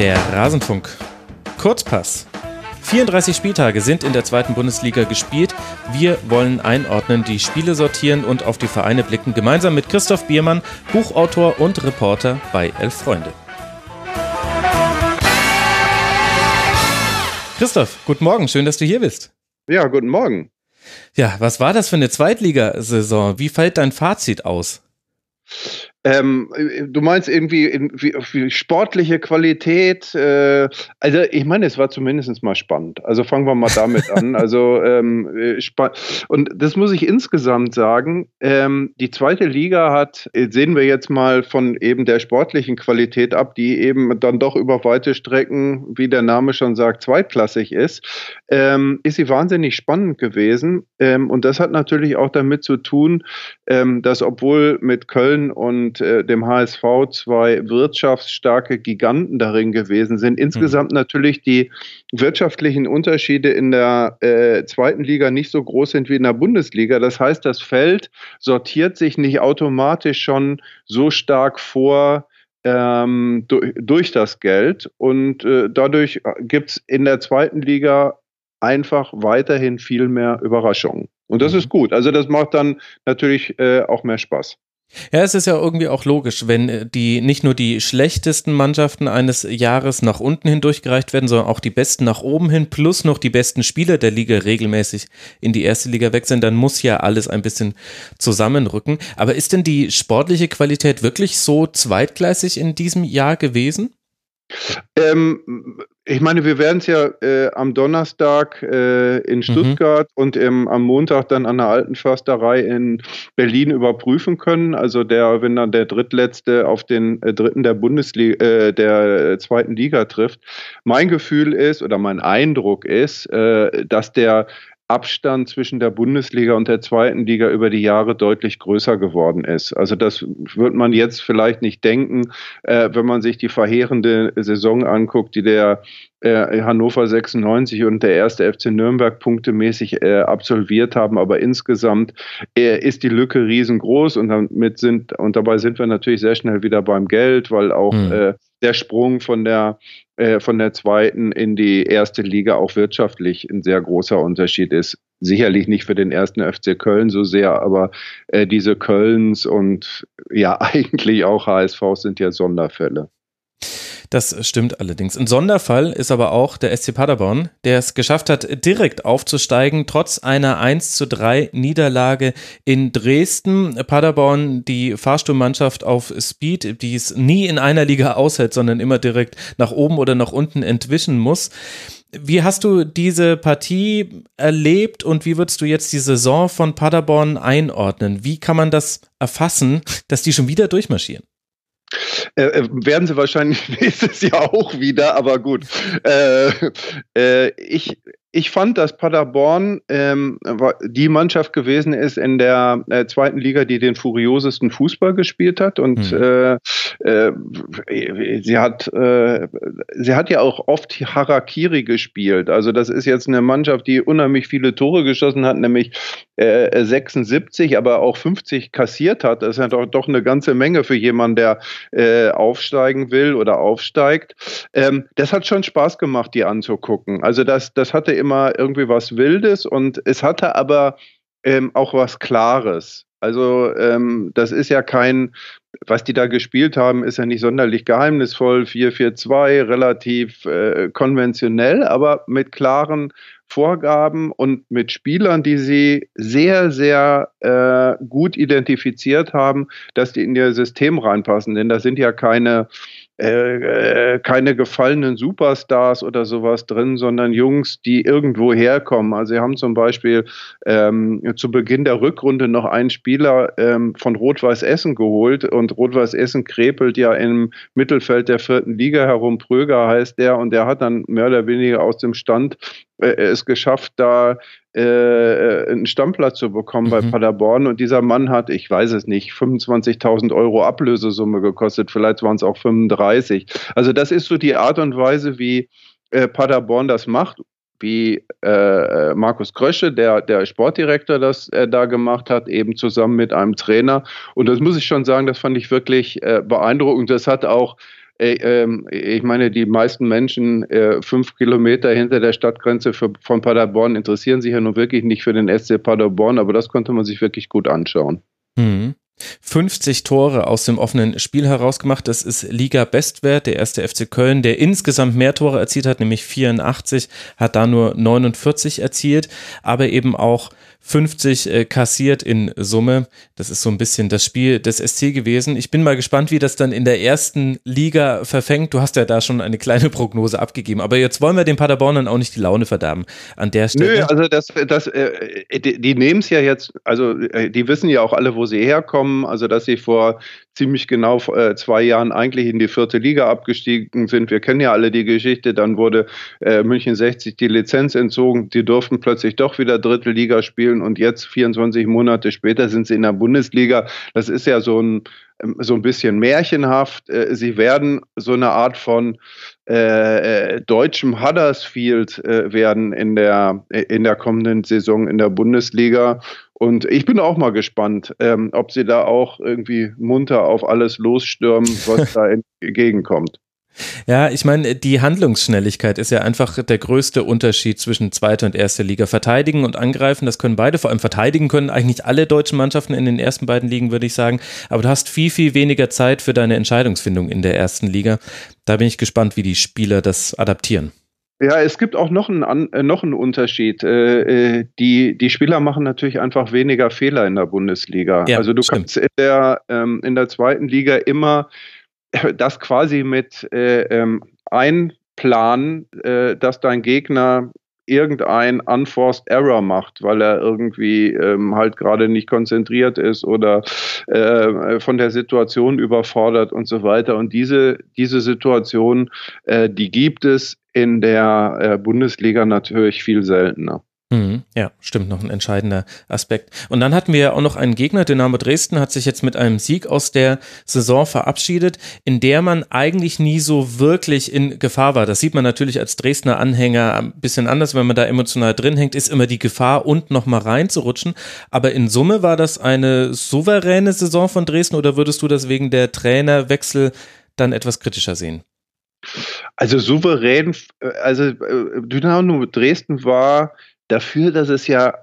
Der Rasenfunk. Kurzpass. 34 Spieltage sind in der zweiten Bundesliga gespielt. Wir wollen einordnen, die Spiele sortieren und auf die Vereine blicken, gemeinsam mit Christoph Biermann, Buchautor und Reporter bei Elf Freunde. Christoph, guten Morgen, schön, dass du hier bist. Ja, guten Morgen. Ja, was war das für eine Zweitligasaison? Wie fällt dein Fazit aus? Ähm, du meinst irgendwie, irgendwie sportliche Qualität? Äh, also ich meine, es war zumindest mal spannend. Also fangen wir mal damit an. Also ähm, und das muss ich insgesamt sagen. Ähm, die zweite Liga hat, sehen wir jetzt mal von eben der sportlichen Qualität ab, die eben dann doch über weite Strecken, wie der Name schon sagt, zweitklassig ist, ähm, ist sie wahnsinnig spannend gewesen. Ähm, und das hat natürlich auch damit zu tun, ähm, dass obwohl mit Köln und und äh, dem HSV zwei wirtschaftsstarke Giganten darin gewesen sind. Insgesamt mhm. natürlich die wirtschaftlichen Unterschiede in der äh, zweiten Liga nicht so groß sind wie in der Bundesliga. Das heißt, das Feld sortiert sich nicht automatisch schon so stark vor, ähm, durch, durch, das Geld. Und äh, dadurch gibt es in der zweiten Liga einfach weiterhin viel mehr Überraschungen. Und das mhm. ist gut. Also das macht dann natürlich äh, auch mehr Spaß. Ja, es ist ja irgendwie auch logisch, wenn äh, die nicht nur die schlechtesten Mannschaften eines Jahres nach unten hin durchgereicht werden, sondern auch die besten nach oben hin, plus noch die besten Spieler der Liga regelmäßig in die erste Liga wechseln, dann muss ja alles ein bisschen zusammenrücken. Aber ist denn die sportliche Qualität wirklich so zweitgleisig in diesem Jahr gewesen? Ähm, ich meine, wir werden es ja äh, am Donnerstag äh, in mhm. Stuttgart mhm. und im, am Montag dann an der Alten Försterei in Berlin überprüfen können. Also der, wenn dann der Drittletzte auf den äh, Dritten der Bundesliga, äh, der zweiten Liga trifft. Mein Gefühl ist oder mein Eindruck ist, äh, dass der Abstand zwischen der Bundesliga und der zweiten Liga über die Jahre deutlich größer geworden ist. Also das wird man jetzt vielleicht nicht denken, äh, wenn man sich die verheerende Saison anguckt, die der äh, Hannover 96 und der erste FC Nürnberg punktemäßig äh, absolviert haben. Aber insgesamt äh, ist die Lücke riesengroß und damit sind und dabei sind wir natürlich sehr schnell wieder beim Geld, weil auch mhm. Der Sprung von der äh, von der zweiten in die erste Liga auch wirtschaftlich ein sehr großer Unterschied ist. Sicherlich nicht für den ersten FC Köln so sehr, aber äh, diese Kölns und ja eigentlich auch HSV sind ja Sonderfälle. Das stimmt allerdings. Ein Sonderfall ist aber auch der SC Paderborn, der es geschafft hat, direkt aufzusteigen, trotz einer 1 zu 3 Niederlage in Dresden. Paderborn, die Fahrstuhlmannschaft auf Speed, die es nie in einer Liga aushält, sondern immer direkt nach oben oder nach unten entwischen muss. Wie hast du diese Partie erlebt und wie würdest du jetzt die Saison von Paderborn einordnen? Wie kann man das erfassen, dass die schon wieder durchmarschieren? Äh, äh, werden sie wahrscheinlich nächstes Jahr auch wieder, aber gut. Äh, äh, ich, ich fand, dass Paderborn ähm, die Mannschaft gewesen ist in der äh, zweiten Liga, die den furiosesten Fußball gespielt hat. Und mhm. sie hat sie hat ja auch oft Harakiri gespielt. Also das ist jetzt eine Mannschaft, die unheimlich viele Tore geschossen hat, nämlich äh, 76, aber auch 50 kassiert hat. Das ist ja doch, doch eine ganze Menge für jemanden, der äh, aufsteigen will oder aufsteigt. Ähm, das hat schon Spaß gemacht, die anzugucken. Also das, das hatte immer irgendwie was Wildes und es hatte aber ähm, auch was Klares. Also ähm, das ist ja kein, was die da gespielt haben, ist ja nicht sonderlich geheimnisvoll, 4-4-2, relativ äh, konventionell, aber mit klaren Vorgaben und mit Spielern, die sie sehr, sehr äh, gut identifiziert haben, dass die in ihr System reinpassen. Denn da sind ja keine äh, äh, keine gefallenen Superstars oder sowas drin, sondern Jungs, die irgendwo herkommen. Also sie haben zum Beispiel ähm, zu Beginn der Rückrunde noch einen Spieler ähm, von Rot-Weiß Essen geholt und Rot-Weiß Essen krepelt ja im Mittelfeld der vierten Liga herum. Pröger heißt der und der hat dann mehr oder weniger aus dem Stand es geschafft, da äh, äh, einen Stammplatz zu bekommen mhm. bei Paderborn. Und dieser Mann hat, ich weiß es nicht, 25.000 Euro Ablösesumme gekostet. Vielleicht waren es auch 35. Also das ist so die Art und Weise, wie äh, Paderborn das macht wie äh, Markus Krösche, der, der Sportdirektor, das äh, da gemacht hat, eben zusammen mit einem Trainer. Und das muss ich schon sagen, das fand ich wirklich äh, beeindruckend. Das hat auch äh, ich meine, die meisten Menschen äh, fünf Kilometer hinter der Stadtgrenze von Paderborn interessieren sich ja nun wirklich nicht für den SC Paderborn, aber das konnte man sich wirklich gut anschauen. Mhm. 50 Tore aus dem offenen Spiel herausgemacht. Das ist Liga-Bestwert. Der erste FC Köln, der insgesamt mehr Tore erzielt hat, nämlich 84, hat da nur 49 erzielt, aber eben auch 50 äh, kassiert in Summe. Das ist so ein bisschen das Spiel des SC gewesen. Ich bin mal gespannt, wie das dann in der ersten Liga verfängt. Du hast ja da schon eine kleine Prognose abgegeben. Aber jetzt wollen wir den Paderbornern auch nicht die Laune verderben an der Stelle. Nö, also das, das, äh, die, die nehmen es ja jetzt, also äh, die wissen ja auch alle, wo sie herkommen. Also dass sie vor ziemlich genau äh, zwei Jahren eigentlich in die vierte Liga abgestiegen sind. Wir kennen ja alle die Geschichte. Dann wurde äh, München 60 die Lizenz entzogen. Die durften plötzlich doch wieder dritte Liga spielen und jetzt 24 Monate später sind sie in der Bundesliga. Das ist ja so ein so ein bisschen märchenhaft. Äh, sie werden so eine Art von äh, äh, deutschem Huddersfield äh, werden in der, in der kommenden Saison in der Bundesliga. Und ich bin auch mal gespannt, ähm, ob sie da auch irgendwie munter auf alles losstürmen, was da entgegenkommt. Ja, ich meine, die Handlungsschnelligkeit ist ja einfach der größte Unterschied zwischen zweiter und erster Liga. Verteidigen und angreifen, das können beide. Vor allem verteidigen können eigentlich alle deutschen Mannschaften in den ersten beiden Ligen, würde ich sagen. Aber du hast viel, viel weniger Zeit für deine Entscheidungsfindung in der ersten Liga. Da bin ich gespannt, wie die Spieler das adaptieren. Ja, es gibt auch noch einen, äh, noch einen Unterschied. Äh, äh, die, die Spieler machen natürlich einfach weniger Fehler in der Bundesliga. Ja, also du stimmt. kannst in der, ähm, in der zweiten Liga immer das quasi mit äh, ähm, einplanen, äh, dass dein Gegner irgendein unforced Error macht, weil er irgendwie ähm, halt gerade nicht konzentriert ist oder äh, von der Situation überfordert und so weiter. Und diese, diese Situation, äh, die gibt es in der äh, Bundesliga natürlich viel seltener. Mhm, ja, stimmt, noch ein entscheidender Aspekt. Und dann hatten wir ja auch noch einen Gegner, Dynamo Dresden hat sich jetzt mit einem Sieg aus der Saison verabschiedet, in der man eigentlich nie so wirklich in Gefahr war. Das sieht man natürlich als Dresdner Anhänger ein bisschen anders, wenn man da emotional drin hängt, ist immer die Gefahr, und nochmal reinzurutschen. Aber in Summe war das eine souveräne Saison von Dresden oder würdest du das wegen der Trainerwechsel dann etwas kritischer sehen? Also souverän, äh, also äh, Dynamo Dresden war dafür, dass es ja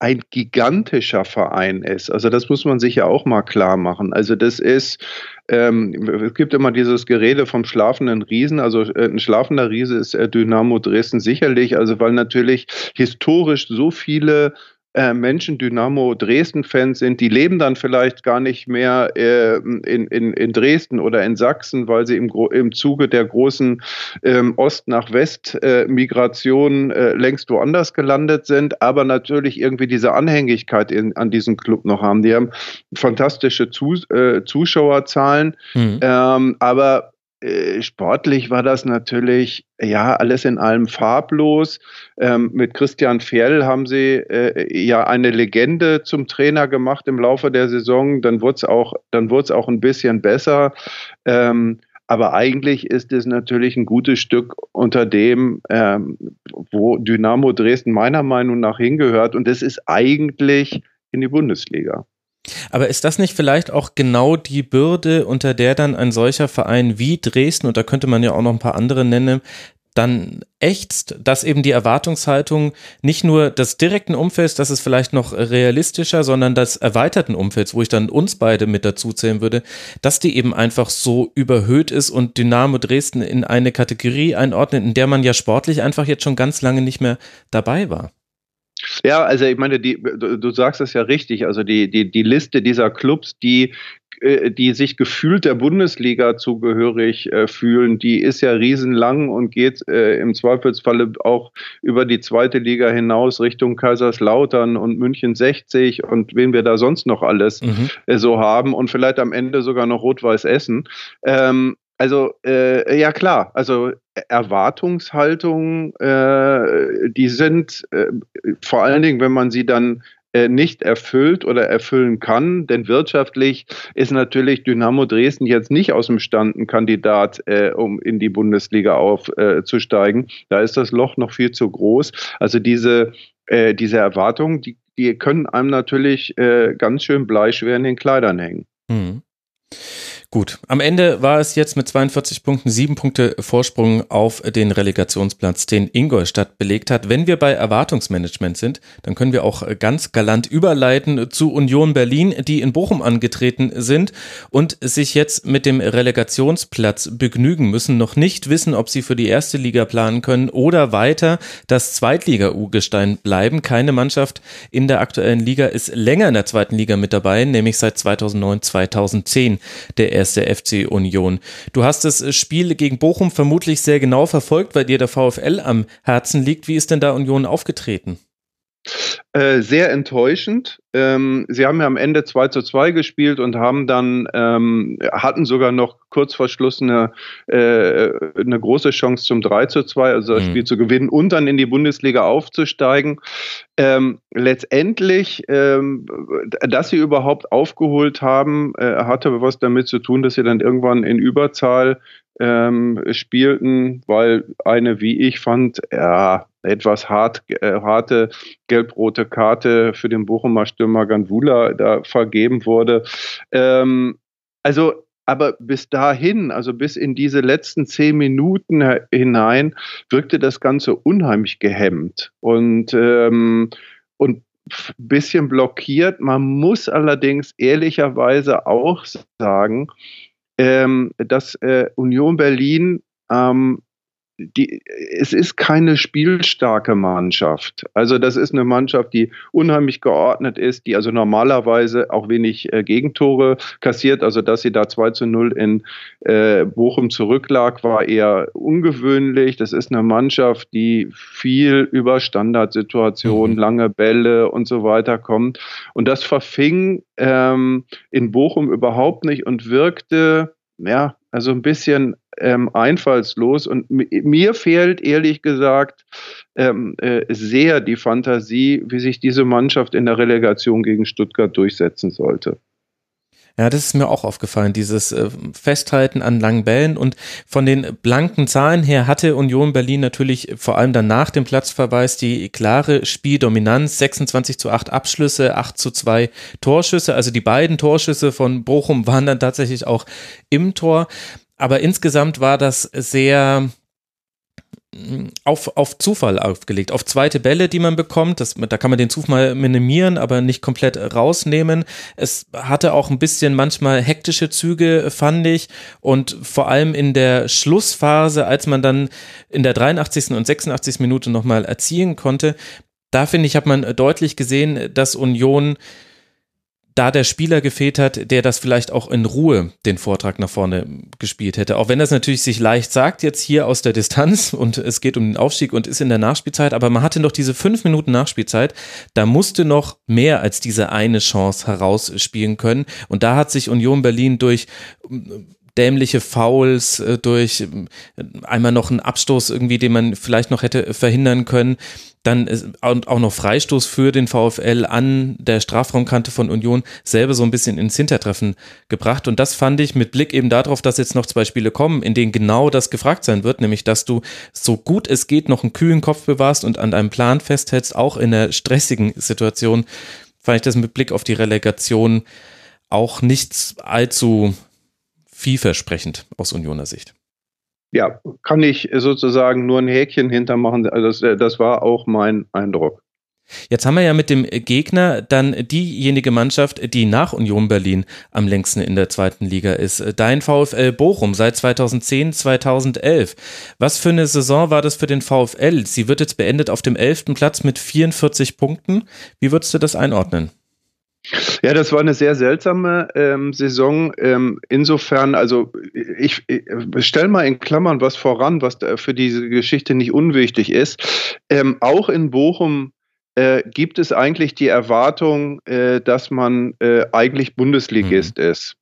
ein gigantischer Verein ist. Also das muss man sich ja auch mal klar machen. Also das ist, ähm, es gibt immer dieses Gerede vom schlafenden Riesen. Also äh, ein schlafender Riese ist äh, Dynamo Dresden sicherlich. Also weil natürlich historisch so viele Menschen Dynamo Dresden-Fans sind, die leben dann vielleicht gar nicht mehr äh, in, in, in Dresden oder in Sachsen, weil sie im, im Zuge der großen ähm, Ost- nach West-Migration äh, äh, längst woanders gelandet sind, aber natürlich irgendwie diese Anhängigkeit in, an diesen Club noch haben. Die haben fantastische Zu, äh, Zuschauerzahlen, mhm. ähm, aber äh, sportlich war das natürlich ja alles in allem farblos. Ähm, mit Christian Fjell haben sie äh, ja eine Legende zum Trainer gemacht im Laufe der Saison. Dann wurde es auch, dann es auch ein bisschen besser. Ähm, aber eigentlich ist es natürlich ein gutes Stück unter dem, ähm, wo Dynamo Dresden meiner Meinung nach hingehört. Und das ist eigentlich in die Bundesliga. Aber ist das nicht vielleicht auch genau die Bürde, unter der dann ein solcher Verein wie Dresden, und da könnte man ja auch noch ein paar andere nennen, dann ächzt, dass eben die Erwartungshaltung nicht nur des direkten Umfelds, das ist vielleicht noch realistischer, sondern des erweiterten Umfelds, wo ich dann uns beide mit dazu zählen würde, dass die eben einfach so überhöht ist und Dynamo Dresden in eine Kategorie einordnet, in der man ja sportlich einfach jetzt schon ganz lange nicht mehr dabei war. Ja, also ich meine, die, du, du sagst es ja richtig. Also die, die, die Liste dieser Clubs, die äh, die sich gefühlt der Bundesliga zugehörig äh, fühlen, die ist ja riesenlang und geht äh, im Zweifelsfalle auch über die zweite Liga hinaus Richtung Kaiserslautern und München 60 und wen wir da sonst noch alles mhm. äh, so haben und vielleicht am Ende sogar noch Rot-Weiß Essen. Ähm, also äh, ja klar, also Erwartungshaltungen, äh, die sind äh, vor allen Dingen, wenn man sie dann äh, nicht erfüllt oder erfüllen kann, denn wirtschaftlich ist natürlich Dynamo Dresden jetzt nicht aus dem Stand ein Kandidat, äh, um in die Bundesliga aufzusteigen. Äh, da ist das Loch noch viel zu groß. Also diese, äh, diese Erwartungen, die, die können einem natürlich äh, ganz schön bleischwer in den Kleidern hängen. Mhm. Gut, am Ende war es jetzt mit 42 Punkten sieben Punkte Vorsprung auf den Relegationsplatz, den Ingolstadt belegt hat. Wenn wir bei Erwartungsmanagement sind, dann können wir auch ganz galant überleiten zu Union Berlin, die in Bochum angetreten sind und sich jetzt mit dem Relegationsplatz begnügen müssen, noch nicht wissen, ob sie für die erste Liga planen können oder weiter das Zweitliga-U-Gestein bleiben. Keine Mannschaft in der aktuellen Liga ist länger in der zweiten Liga mit dabei, nämlich seit 2009, 2010 der FC Union. Du hast das Spiel gegen Bochum vermutlich sehr genau verfolgt, weil dir der VfL am Herzen liegt. Wie ist denn da Union aufgetreten? Äh, sehr enttäuschend. Ähm, sie haben ja am Ende 2 zu 2 gespielt und haben dann, ähm, hatten sogar noch kurz vor Schluss eine, äh, eine große Chance zum 3 zu 2, also das mhm. Spiel zu gewinnen und dann in die Bundesliga aufzusteigen. Ähm, letztendlich, ähm, dass sie überhaupt aufgeholt haben, äh, hatte was damit zu tun, dass sie dann irgendwann in Überzahl ähm, spielten, weil eine, wie ich fand, ja, etwas hart, äh, harte gelb-rote Karte für den Bochumer Stürmer Ganvula da vergeben wurde. Ähm, also aber bis dahin, also bis in diese letzten zehn Minuten hinein, wirkte das Ganze unheimlich gehemmt und, ähm, und bisschen blockiert. Man muss allerdings ehrlicherweise auch sagen, ähm, dass äh, Union Berlin ähm, die, es ist keine spielstarke Mannschaft. Also das ist eine Mannschaft, die unheimlich geordnet ist, die also normalerweise auch wenig äh, Gegentore kassiert. Also dass sie da 2 zu 0 in äh, Bochum zurücklag, war eher ungewöhnlich. Das ist eine Mannschaft, die viel über Standardsituationen, mhm. lange Bälle und so weiter kommt. Und das verfing ähm, in Bochum überhaupt nicht und wirkte ja, also ein bisschen ähm, einfallslos. Und mir fehlt ehrlich gesagt ähm, äh, sehr die Fantasie, wie sich diese Mannschaft in der Relegation gegen Stuttgart durchsetzen sollte. Ja, das ist mir auch aufgefallen, dieses äh, Festhalten an langen Bällen. Und von den blanken Zahlen her hatte Union Berlin natürlich vor allem dann nach dem Platzverweis die klare Spieldominanz, 26 zu 8 Abschlüsse, 8 zu 2 Torschüsse, also die beiden Torschüsse von Bochum waren dann tatsächlich auch im Tor, aber insgesamt war das sehr auf, auf Zufall aufgelegt, auf zweite Bälle, die man bekommt. Das, da kann man den Zufall minimieren, aber nicht komplett rausnehmen. Es hatte auch ein bisschen manchmal hektische Züge, fand ich. Und vor allem in der Schlussphase, als man dann in der 83. und 86. Minute nochmal erzielen konnte, da finde ich, hat man deutlich gesehen, dass Union da der Spieler gefehlt hat, der das vielleicht auch in Ruhe den Vortrag nach vorne gespielt hätte. Auch wenn das natürlich sich leicht sagt, jetzt hier aus der Distanz und es geht um den Aufstieg und ist in der Nachspielzeit, aber man hatte noch diese fünf Minuten Nachspielzeit, da musste noch mehr als diese eine Chance herausspielen können. Und da hat sich Union Berlin durch dämliche Fouls, äh, durch äh, einmal noch einen Abstoß irgendwie, den man vielleicht noch hätte verhindern können. Dann auch noch Freistoß für den VfL an der Strafraumkante von Union selber so ein bisschen ins Hintertreffen gebracht. Und das fand ich mit Blick eben darauf, dass jetzt noch zwei Spiele kommen, in denen genau das gefragt sein wird, nämlich dass du so gut es geht noch einen kühlen Kopf bewahrst und an deinem Plan festhältst, auch in einer stressigen Situation, fand ich das mit Blick auf die Relegation auch nicht allzu vielversprechend aus Unioner Sicht. Ja, kann ich sozusagen nur ein Häkchen hintermachen. Das, das war auch mein Eindruck. Jetzt haben wir ja mit dem Gegner dann diejenige Mannschaft, die nach Union Berlin am längsten in der zweiten Liga ist. Dein VfL Bochum seit 2010, 2011. Was für eine Saison war das für den VfL? Sie wird jetzt beendet auf dem elften Platz mit 44 Punkten. Wie würdest du das einordnen? Ja, das war eine sehr seltsame ähm, Saison. Ähm, insofern, also ich, ich stelle mal in Klammern was voran, was für diese Geschichte nicht unwichtig ist. Ähm, auch in Bochum äh, gibt es eigentlich die Erwartung, äh, dass man äh, eigentlich Bundesligist mhm. ist.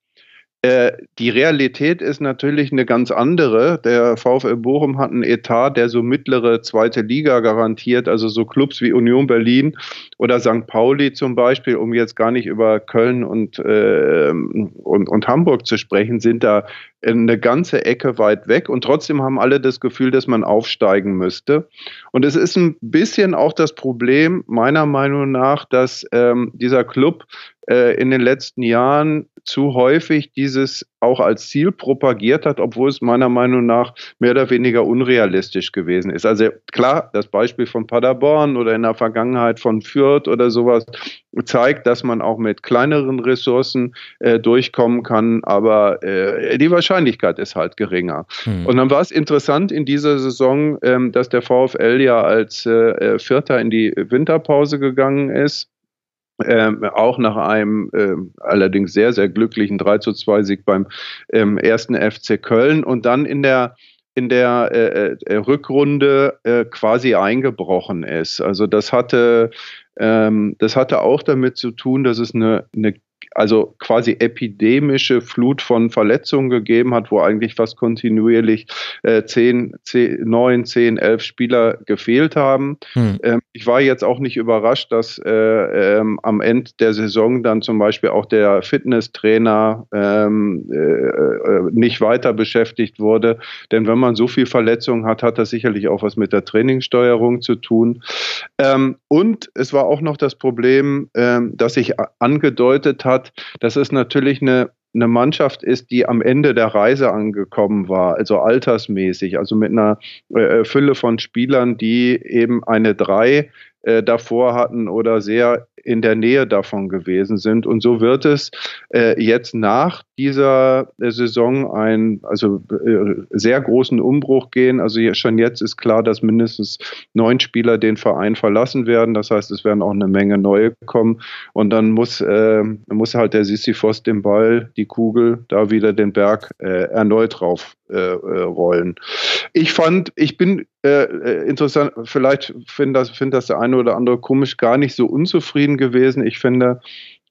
Äh, die Realität ist natürlich eine ganz andere. Der VfL Bochum hat einen Etat, der so mittlere zweite Liga garantiert, also so Clubs wie Union Berlin oder St. Pauli zum Beispiel, um jetzt gar nicht über Köln und, äh, und, und Hamburg zu sprechen, sind da eine ganze Ecke weit weg und trotzdem haben alle das Gefühl, dass man aufsteigen müsste. Und es ist ein bisschen auch das Problem meiner Meinung nach, dass ähm, dieser Club äh, in den letzten Jahren zu häufig dieses auch als Ziel propagiert hat, obwohl es meiner Meinung nach mehr oder weniger unrealistisch gewesen ist. Also klar, das Beispiel von Paderborn oder in der Vergangenheit von Fürth oder sowas zeigt, dass man auch mit kleineren Ressourcen äh, durchkommen kann, aber äh, die Wahrscheinlichkeit ist halt geringer. Hm. Und dann war es interessant in dieser Saison, ähm, dass der VfL ja als äh, Vierter in die Winterpause gegangen ist ähm, auch nach einem ähm, allerdings sehr, sehr glücklichen 3 zu 2 Sieg beim ähm, ersten FC Köln und dann in der in der äh, äh, Rückrunde äh, quasi eingebrochen ist. Also das hatte, ähm, das hatte auch damit zu tun, dass es eine, eine also quasi epidemische Flut von Verletzungen gegeben hat, wo eigentlich fast kontinuierlich äh, zehn, zehn, neun, zehn, elf Spieler gefehlt haben. Hm. Ähm, ich war jetzt auch nicht überrascht, dass äh, ähm, am Ende der Saison dann zum Beispiel auch der Fitnesstrainer ähm, äh, äh nicht weiter beschäftigt wurde. Denn wenn man so viel Verletzungen hat, hat das sicherlich auch was mit der Trainingssteuerung zu tun. Ähm, und es war auch noch das Problem, ähm, dass sich angedeutet hat, hat, dass es natürlich eine, eine Mannschaft ist, die am Ende der Reise angekommen war, also altersmäßig, also mit einer äh, Fülle von Spielern, die eben eine Drei äh, davor hatten oder sehr in der Nähe davon gewesen sind. Und so wird es äh, jetzt nach dieser äh, Saison einen also äh, sehr großen Umbruch gehen. Also schon jetzt ist klar, dass mindestens neun Spieler den Verein verlassen werden. Das heißt, es werden auch eine Menge neue kommen. Und dann muss, äh, muss halt der Sisyphos den Ball, die Kugel, da wieder den Berg äh, erneut drauf äh, äh, rollen. Ich fand, ich bin interessant, vielleicht findet das, find das der eine oder andere komisch, gar nicht so unzufrieden gewesen. Ich finde,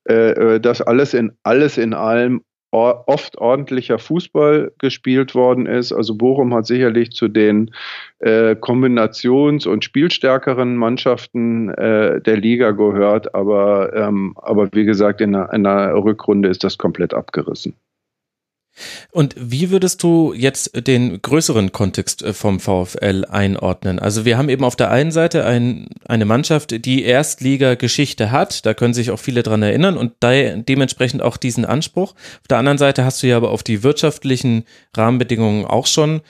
äh, dass alles in, alles in allem oft ordentlicher Fußball gespielt worden ist. Also Bochum hat sicherlich zu den äh, kombinations- und spielstärkeren Mannschaften äh, der Liga gehört, aber, ähm, aber wie gesagt, in einer, in einer Rückrunde ist das komplett abgerissen. Und wie würdest du jetzt den größeren Kontext äh, vom VfL einordnen? Also wir haben eben auf der einen Seite ein, eine Mannschaft, die Erstliga-Geschichte hat, da können sich auch viele dran erinnern und de dementsprechend auch diesen Anspruch. Auf der anderen Seite hast du ja aber auf die wirtschaftlichen Rahmenbedingungen auch schon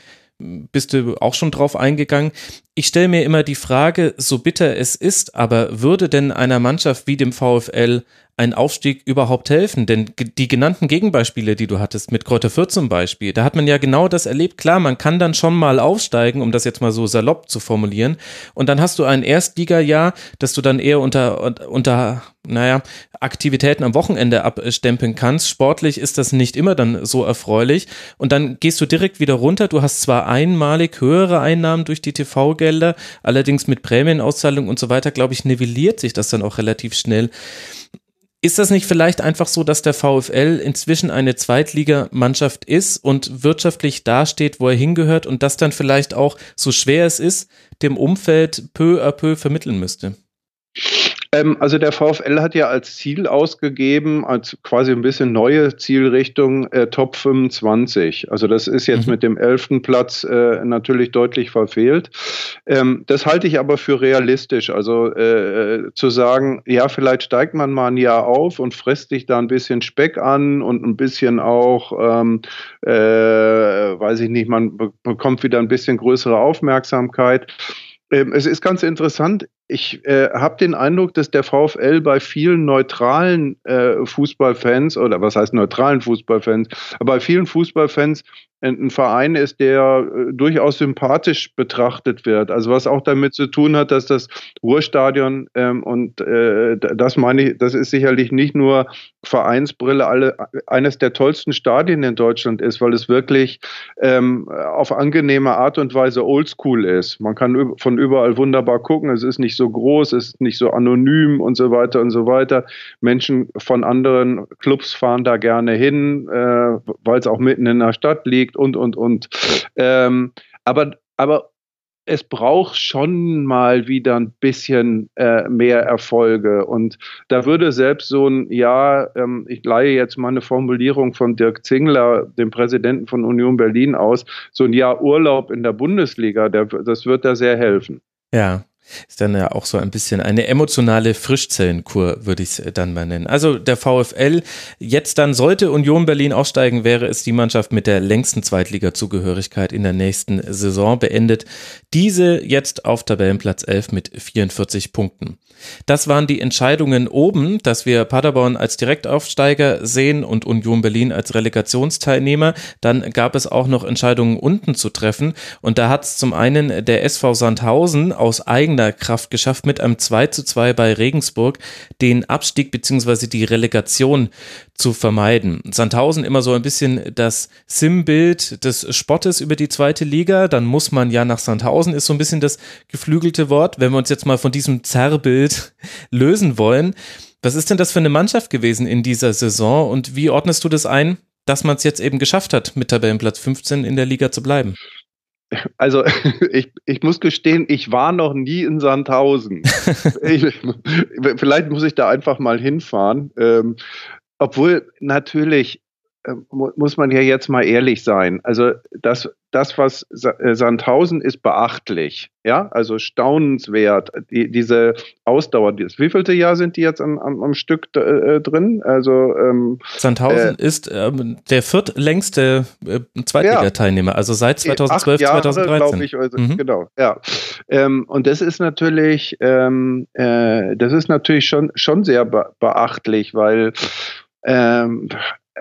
bist du auch schon drauf eingegangen. Ich stelle mir immer die Frage, so bitter es ist, aber würde denn einer Mannschaft wie dem VfL ein Aufstieg überhaupt helfen? Denn die genannten Gegenbeispiele, die du hattest, mit Kräuter Fürth zum Beispiel, da hat man ja genau das erlebt. Klar, man kann dann schon mal aufsteigen, um das jetzt mal so salopp zu formulieren. Und dann hast du ein Erstligajahr, das du dann eher unter, unter, naja, Aktivitäten am Wochenende abstempeln kannst. Sportlich ist das nicht immer dann so erfreulich. Und dann gehst du direkt wieder runter. Du hast zwar einmalig höhere Einnahmen durch die TV-Gelder, allerdings mit Prämienauszahlung und so weiter, glaube ich, nivelliert sich das dann auch relativ schnell. Ist das nicht vielleicht einfach so, dass der VfL inzwischen eine Zweitligamannschaft ist und wirtschaftlich dasteht, wo er hingehört und das dann vielleicht auch, so schwer es ist, dem Umfeld peu à peu vermitteln müsste? Ähm, also der VfL hat ja als Ziel ausgegeben, als quasi ein bisschen neue Zielrichtung äh, Top 25. Also das ist jetzt mhm. mit dem elften Platz äh, natürlich deutlich verfehlt. Ähm, das halte ich aber für realistisch. Also äh, äh, zu sagen, ja, vielleicht steigt man mal ein Jahr auf und frisst sich da ein bisschen Speck an und ein bisschen auch, ähm, äh, weiß ich nicht, man bekommt wieder ein bisschen größere Aufmerksamkeit. Ähm, es ist ganz interessant ich äh, habe den Eindruck, dass der VfL bei vielen neutralen äh, Fußballfans oder was heißt neutralen Fußballfans, aber bei vielen Fußballfans ein Verein ist, der äh, durchaus sympathisch betrachtet wird. Also was auch damit zu tun hat, dass das Ruhrstadion ähm, und äh, das meine ich, das ist sicherlich nicht nur Vereinsbrille, alle eines der tollsten Stadien in Deutschland ist, weil es wirklich ähm, auf angenehme Art und Weise oldschool ist. Man kann von überall wunderbar gucken. Es ist nicht so groß, es ist nicht so anonym und so weiter und so weiter. Menschen von anderen Clubs fahren da gerne hin, äh, weil es auch mitten in der Stadt liegt und, und, und. Ähm, aber, aber es braucht schon mal wieder ein bisschen äh, mehr Erfolge. Und da würde selbst so ein, ja, ähm, ich leihe jetzt mal eine Formulierung von Dirk Zingler, dem Präsidenten von Union Berlin aus, so ein Jahr Urlaub in der Bundesliga, der, das wird da sehr helfen. Ja, Ist dann ja auch so ein bisschen eine emotionale Frischzellenkur, würde ich es dann mal nennen. Also der VfL, jetzt dann sollte Union Berlin aufsteigen, wäre es die Mannschaft mit der längsten Zweitliga-Zugehörigkeit in der nächsten Saison beendet. Diese jetzt auf Tabellenplatz 11 mit 44 Punkten. Das waren die Entscheidungen oben, dass wir Paderborn als Direktaufsteiger sehen und Union Berlin als Relegationsteilnehmer. Dann gab es auch noch Entscheidungen unten zu treffen und da hat es zum einen der SV Sandhausen aus eigener Kraft geschafft, mit einem 2 zu 2 bei Regensburg den Abstieg bzw. die Relegation zu vermeiden. Sandhausen immer so ein bisschen das Sinnbild des Spottes über die zweite Liga. Dann muss man ja nach Sandhausen, ist so ein bisschen das geflügelte Wort. Wenn wir uns jetzt mal von diesem Zerrbild lösen wollen. Was ist denn das für eine Mannschaft gewesen in dieser Saison und wie ordnest du das ein, dass man es jetzt eben geschafft hat, mit Tabellenplatz 15 in der Liga zu bleiben? Also ich, ich muss gestehen, ich war noch nie in Sandhausen. ich, vielleicht muss ich da einfach mal hinfahren. Ähm, obwohl natürlich äh, muss man ja jetzt mal ehrlich sein. Also das, das was äh, Sandhausen ist beachtlich, ja, also staunenswert. Die, diese Ausdauer, das wievielte Jahr sind die jetzt am, am, am Stück äh, drin? Also ähm, Sandhausen äh, ist ähm, der viertlängste äh, Zweitliga-Teilnehmer, also seit 2012, Jahre, 2013. Ich, also, mhm. Genau, ja. Ähm, und das ist natürlich, ähm, äh, das ist natürlich schon schon sehr beachtlich, weil ähm,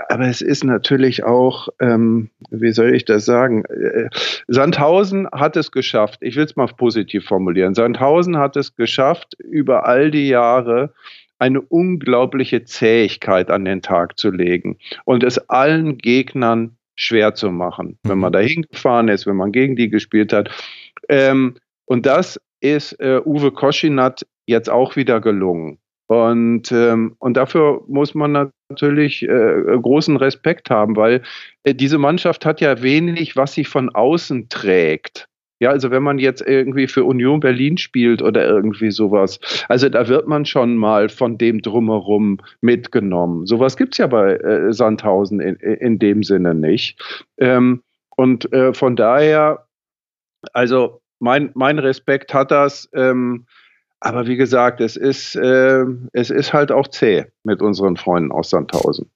aber es ist natürlich auch, ähm, wie soll ich das sagen? Äh, Sandhausen hat es geschafft, ich will es mal positiv formulieren, Sandhausen hat es geschafft, über all die Jahre eine unglaubliche Zähigkeit an den Tag zu legen und es allen Gegnern schwer zu machen, wenn man mhm. dahin gefahren ist, wenn man gegen die gespielt hat. Ähm, und das ist äh, Uwe Koschinat jetzt auch wieder gelungen. Und, ähm, und dafür muss man natürlich äh, großen Respekt haben, weil äh, diese Mannschaft hat ja wenig, was sie von außen trägt. Ja, also wenn man jetzt irgendwie für Union Berlin spielt oder irgendwie sowas, also da wird man schon mal von dem drumherum mitgenommen. Sowas gibt's ja bei äh, Sandhausen in, in dem Sinne nicht. Ähm, und äh, von daher, also mein, mein Respekt hat das. Ähm, aber wie gesagt, es ist, äh, es ist halt auch zäh mit unseren Freunden aus Sandhausen.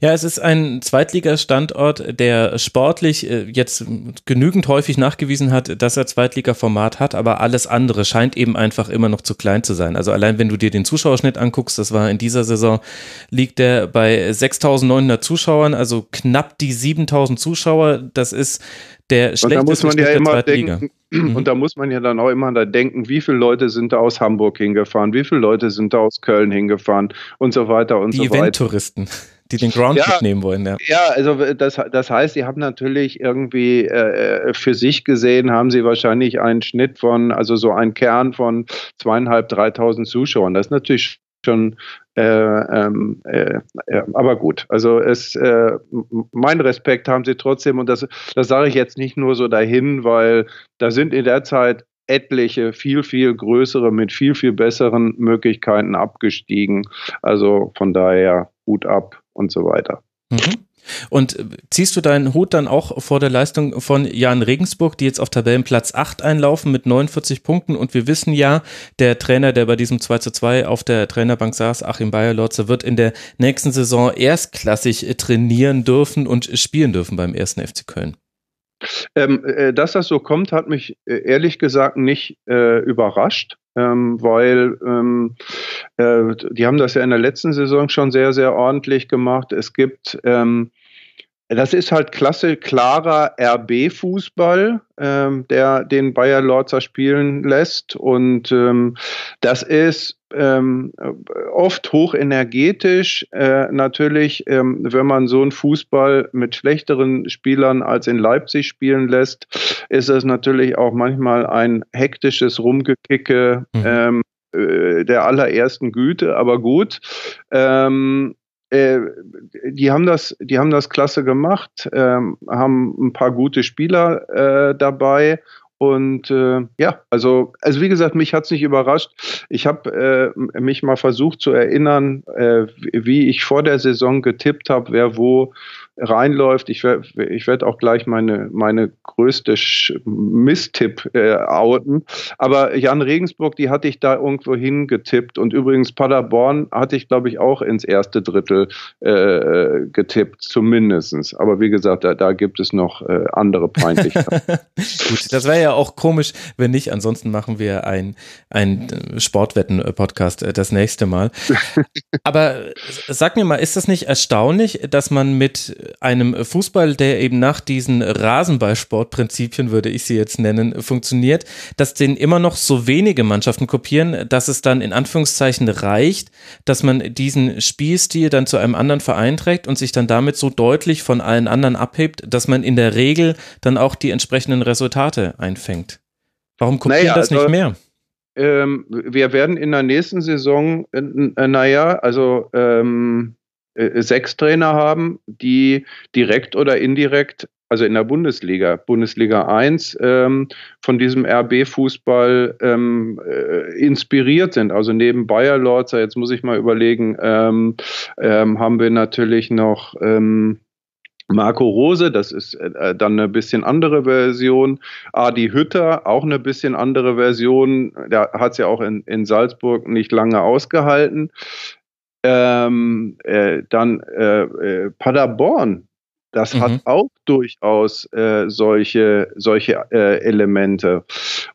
Ja, es ist ein Zweitligastandort, der sportlich äh, jetzt genügend häufig nachgewiesen hat, dass er Zweitliga-Format hat, aber alles andere scheint eben einfach immer noch zu klein zu sein. Also allein wenn du dir den Zuschauerschnitt anguckst, das war in dieser Saison, liegt der bei 6.900 Zuschauern, also knapp die 7.000 Zuschauer. Das ist der schlechteste Schnitt ja der zweiten Liga. Mhm. Und da muss man ja dann auch immer da denken, wie viele Leute sind da aus Hamburg hingefahren, wie viele Leute sind da aus Köln hingefahren und so weiter und die so weiter. Die Eventtouristen, die den Ground ja, nehmen wollen, ja. Ja, also das, das heißt, sie haben natürlich irgendwie äh, für sich gesehen, haben sie wahrscheinlich einen Schnitt von, also so einen Kern von zweieinhalb, dreitausend Zuschauern. Das ist natürlich schon, äh, ähm, äh, äh, aber gut. Also es, äh, mein Respekt haben sie trotzdem und das, das sage ich jetzt nicht nur so dahin, weil da sind in der Zeit etliche viel, viel größere mit viel, viel besseren Möglichkeiten abgestiegen. Also von daher Hut ab und so weiter. Mhm. Und ziehst du deinen Hut dann auch vor der Leistung von Jan Regensburg, die jetzt auf Tabellenplatz 8 einlaufen mit 49 Punkten? Und wir wissen ja, der Trainer, der bei diesem 2 zu 2 auf der Trainerbank saß, Achim Bayerlotze, wird in der nächsten Saison erstklassig trainieren dürfen und spielen dürfen beim ersten FC Köln. Ähm, äh, dass das so kommt, hat mich äh, ehrlich gesagt nicht äh, überrascht, ähm, weil ähm, äh, die haben das ja in der letzten Saison schon sehr, sehr ordentlich gemacht. Es gibt ähm, das ist halt klasse, klarer RB-Fußball, ähm, der den Bayer Lorzer spielen lässt. Und ähm, das ist ähm, oft hochenergetisch. Äh, natürlich, ähm, wenn man so einen Fußball mit schlechteren Spielern als in Leipzig spielen lässt, ist es natürlich auch manchmal ein hektisches Rumgekicke. Mhm. Ähm, äh, der allerersten Güte, aber gut. Ähm, äh, die haben das, die haben das klasse gemacht, ähm, haben ein paar gute Spieler äh, dabei und äh, ja, also, also wie gesagt, mich hat's nicht überrascht. Ich habe äh, mich mal versucht zu erinnern, äh, wie ich vor der Saison getippt habe, wer wo reinläuft. Ich werde ich werd auch gleich meine, meine größte Misstipp äh, outen. Aber Jan Regensburg, die hatte ich da irgendwo hingetippt. Und übrigens Paderborn hatte ich, glaube ich, auch ins erste Drittel äh, getippt, zumindestens. Aber wie gesagt, da, da gibt es noch äh, andere Peinlichkeiten. Gut, das wäre ja auch komisch, wenn nicht. Ansonsten machen wir ein, ein Sportwetten-Podcast äh, das nächste Mal. Aber sag mir mal, ist das nicht erstaunlich, dass man mit einem Fußball, der eben nach diesen Rasenballsportprinzipien, würde ich sie jetzt nennen, funktioniert, dass den immer noch so wenige Mannschaften kopieren, dass es dann in Anführungszeichen reicht, dass man diesen Spielstil dann zu einem anderen Verein trägt und sich dann damit so deutlich von allen anderen abhebt, dass man in der Regel dann auch die entsprechenden Resultate einfängt. Warum kopieren naja, das nicht also, mehr? Ähm, wir werden in der nächsten Saison, äh, äh naja, also ähm, äh, sechs Trainer haben, die direkt oder indirekt, also in der Bundesliga, Bundesliga 1, ähm, von diesem RB-Fußball ähm, äh, inspiriert sind. Also neben Bayer Lorzer, jetzt muss ich mal überlegen, ähm, ähm haben wir natürlich noch ähm, Marco Rose, das ist äh, dann eine bisschen andere Version. Adi Hütter, auch eine bisschen andere Version. Der hat es ja auch in, in Salzburg nicht lange ausgehalten. Ähm, äh, dann äh, äh, Paderborn, das mhm. hat auch durchaus äh, solche, solche äh, Elemente.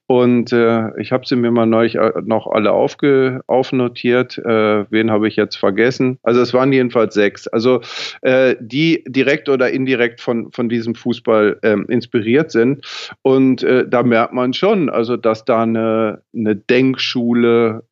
Und äh, ich habe sie mir mal neulich äh, noch alle aufge, aufnotiert. Äh, wen habe ich jetzt vergessen? Also es waren jedenfalls sechs. Also äh, die direkt oder indirekt von, von diesem Fußball ähm, inspiriert sind. Und da merkt man schon, also dass da eine, eine Denkschule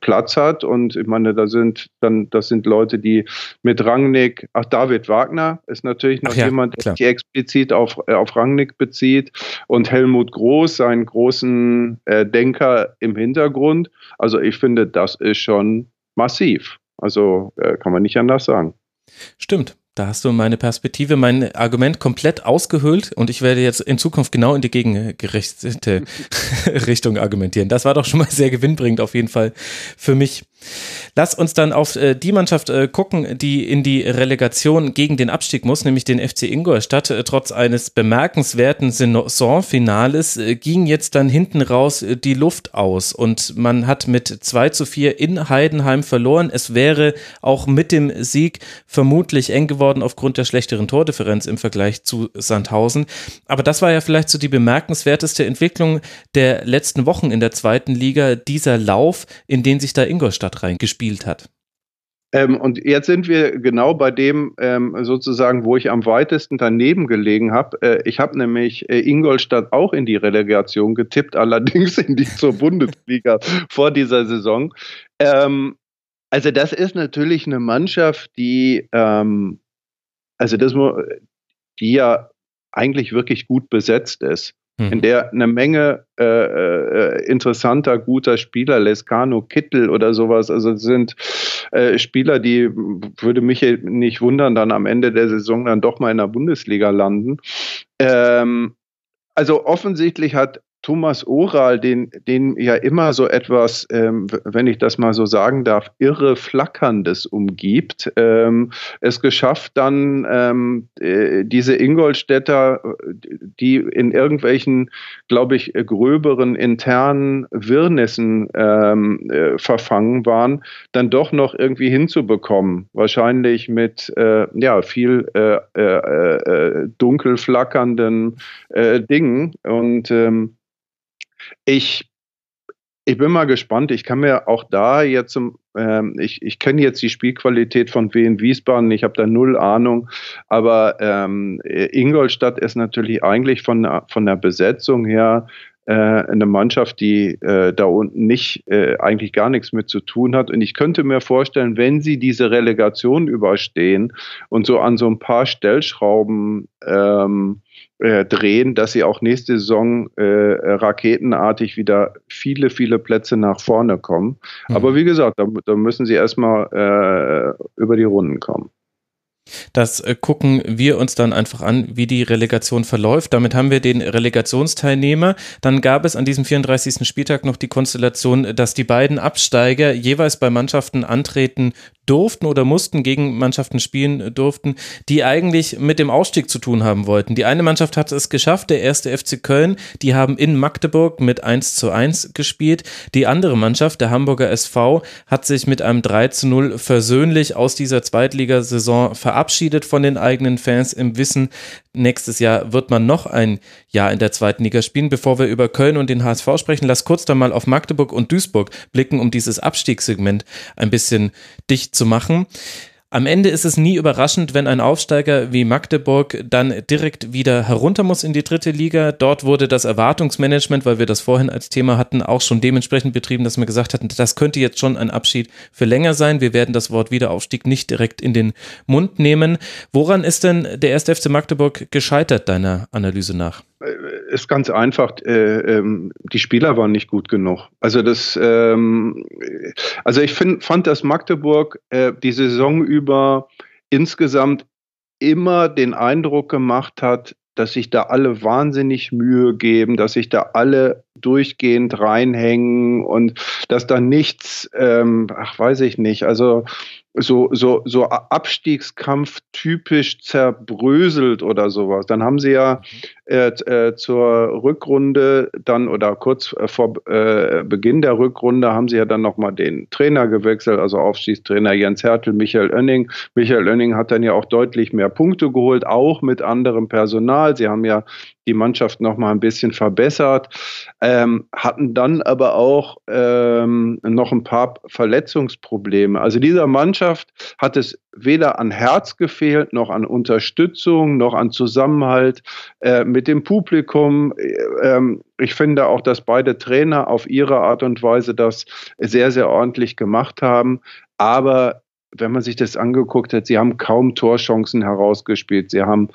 Platz hat. Und ich meine, da sind dann, das sind Leute, die mit Rangnick, ach David Wagner ist natürlich noch ja, jemand, der sich explizit auf, äh, auf Rangnick bezieht und Helmut Groß, einen großen äh, Denker im Hintergrund. Also ich finde, das ist schon massiv. Also äh, kann man nicht anders sagen. Stimmt. Da hast du meine Perspektive, mein Argument komplett ausgehöhlt und ich werde jetzt in Zukunft genau in die gegengerichtete Richtung argumentieren. Das war doch schon mal sehr gewinnbringend auf jeden Fall für mich. Lass uns dann auf äh, die Mannschaft äh, gucken, die in die Relegation gegen den Abstieg muss, nämlich den FC Ingolstadt. Äh, trotz eines bemerkenswerten Saisonfinales ging jetzt dann hinten raus die Luft aus und man hat mit 2 zu 4 in Heidenheim verloren. Es wäre auch mit dem Sieg vermutlich eng geworden aufgrund der schlechteren Tordifferenz im Vergleich zu Sandhausen. Aber das war ja vielleicht so die bemerkenswerteste Entwicklung der letzten Wochen in der zweiten Liga, dieser Lauf, in den sich da Ingolstadt Ingolstadt reingespielt hat. Ähm, und jetzt sind wir genau bei dem ähm, sozusagen, wo ich am weitesten daneben gelegen habe. Äh, ich habe nämlich äh, Ingolstadt auch in die Relegation getippt, allerdings in die zur Bundesliga vor dieser Saison. Ähm, also das ist natürlich eine Mannschaft, die, ähm, also das, die ja eigentlich wirklich gut besetzt ist in mhm. der eine Menge äh, äh, interessanter, guter Spieler, Lescano, Kittel oder sowas, also sind äh, Spieler, die würde mich nicht wundern, dann am Ende der Saison dann doch mal in der Bundesliga landen. Ähm, also offensichtlich hat Thomas Oral, den, den ja immer so etwas, ähm, wenn ich das mal so sagen darf, irre Flackerndes umgibt, ähm, es geschafft dann ähm, äh, diese Ingolstädter, die in irgendwelchen, glaube ich, gröberen internen Wirrnissen ähm, äh, verfangen waren, dann doch noch irgendwie hinzubekommen. Wahrscheinlich mit äh, ja, viel äh, äh, äh dunkel flackernden Dingen und ähm, ich, ich bin mal gespannt. Ich kann mir auch da jetzt, ähm, ich, ich kenne jetzt die Spielqualität von Wien Wiesbaden, ich habe da null Ahnung, aber ähm, Ingolstadt ist natürlich eigentlich von, von der Besetzung her eine Mannschaft, die äh, da unten nicht äh, eigentlich gar nichts mit zu tun hat. Und ich könnte mir vorstellen, wenn sie diese Relegation überstehen und so an so ein paar Stellschrauben ähm, äh, drehen, dass sie auch nächste Saison äh, raketenartig wieder viele, viele Plätze nach vorne kommen. Mhm. Aber wie gesagt, da, da müssen sie erstmal äh, über die Runden kommen. Das äh, gucken wir uns dann einfach an, wie die Relegation verläuft. Damit haben wir den Relegationsteilnehmer. Dann gab es an diesem 34. Spieltag noch die Konstellation, dass die beiden Absteiger jeweils bei Mannschaften antreten durften oder mussten, gegen Mannschaften spielen durften, die eigentlich mit dem Ausstieg zu tun haben wollten. Die eine Mannschaft hat es geschafft, der erste FC Köln, die haben in Magdeburg mit 1 zu 1 gespielt. Die andere Mannschaft, der Hamburger SV, hat sich mit einem 3 zu 0 versöhnlich aus dieser Zweitligasaison verabschiedet von den eigenen Fans im Wissen, nächstes Jahr wird man noch ein Jahr in der zweiten Liga spielen. Bevor wir über Köln und den HSV sprechen, lass kurz dann mal auf Magdeburg und Duisburg blicken, um dieses Abstiegssegment ein bisschen dicht zu machen. Am Ende ist es nie überraschend, wenn ein Aufsteiger wie Magdeburg dann direkt wieder herunter muss in die dritte Liga. Dort wurde das Erwartungsmanagement, weil wir das vorhin als Thema hatten, auch schon dementsprechend betrieben, dass wir gesagt hatten, das könnte jetzt schon ein Abschied für länger sein. Wir werden das Wort Wiederaufstieg nicht direkt in den Mund nehmen. Woran ist denn der erste FC Magdeburg gescheitert, deiner Analyse nach? Ist ganz einfach, äh, ähm, die Spieler waren nicht gut genug. Also das, ähm, also ich find, fand, dass Magdeburg äh, die Saison über insgesamt immer den Eindruck gemacht hat, dass sich da alle wahnsinnig Mühe geben, dass sich da alle durchgehend reinhängen und dass da nichts, ähm, ach weiß ich nicht, also so, so, so Abstiegskampf typisch zerbröselt oder sowas. Dann haben sie ja äh, äh, zur Rückrunde dann oder kurz äh, vor äh, Beginn der Rückrunde haben sie ja dann nochmal den Trainer gewechselt, also Aufstiegstrainer Jens Hertel, Michael Oenning. Michael Oenning hat dann ja auch deutlich mehr Punkte geholt, auch mit anderem Personal. Sie haben ja die Mannschaft noch mal ein bisschen verbessert, ähm, hatten dann aber auch ähm, noch ein paar Verletzungsprobleme. Also dieser Mannschaft hat es weder an Herz gefehlt, noch an Unterstützung, noch an Zusammenhalt äh, mit dem Publikum. Ähm, ich finde auch, dass beide Trainer auf ihre Art und Weise das sehr, sehr ordentlich gemacht haben. Aber wenn man sich das angeguckt hat, sie haben kaum Torchancen herausgespielt. Sie haben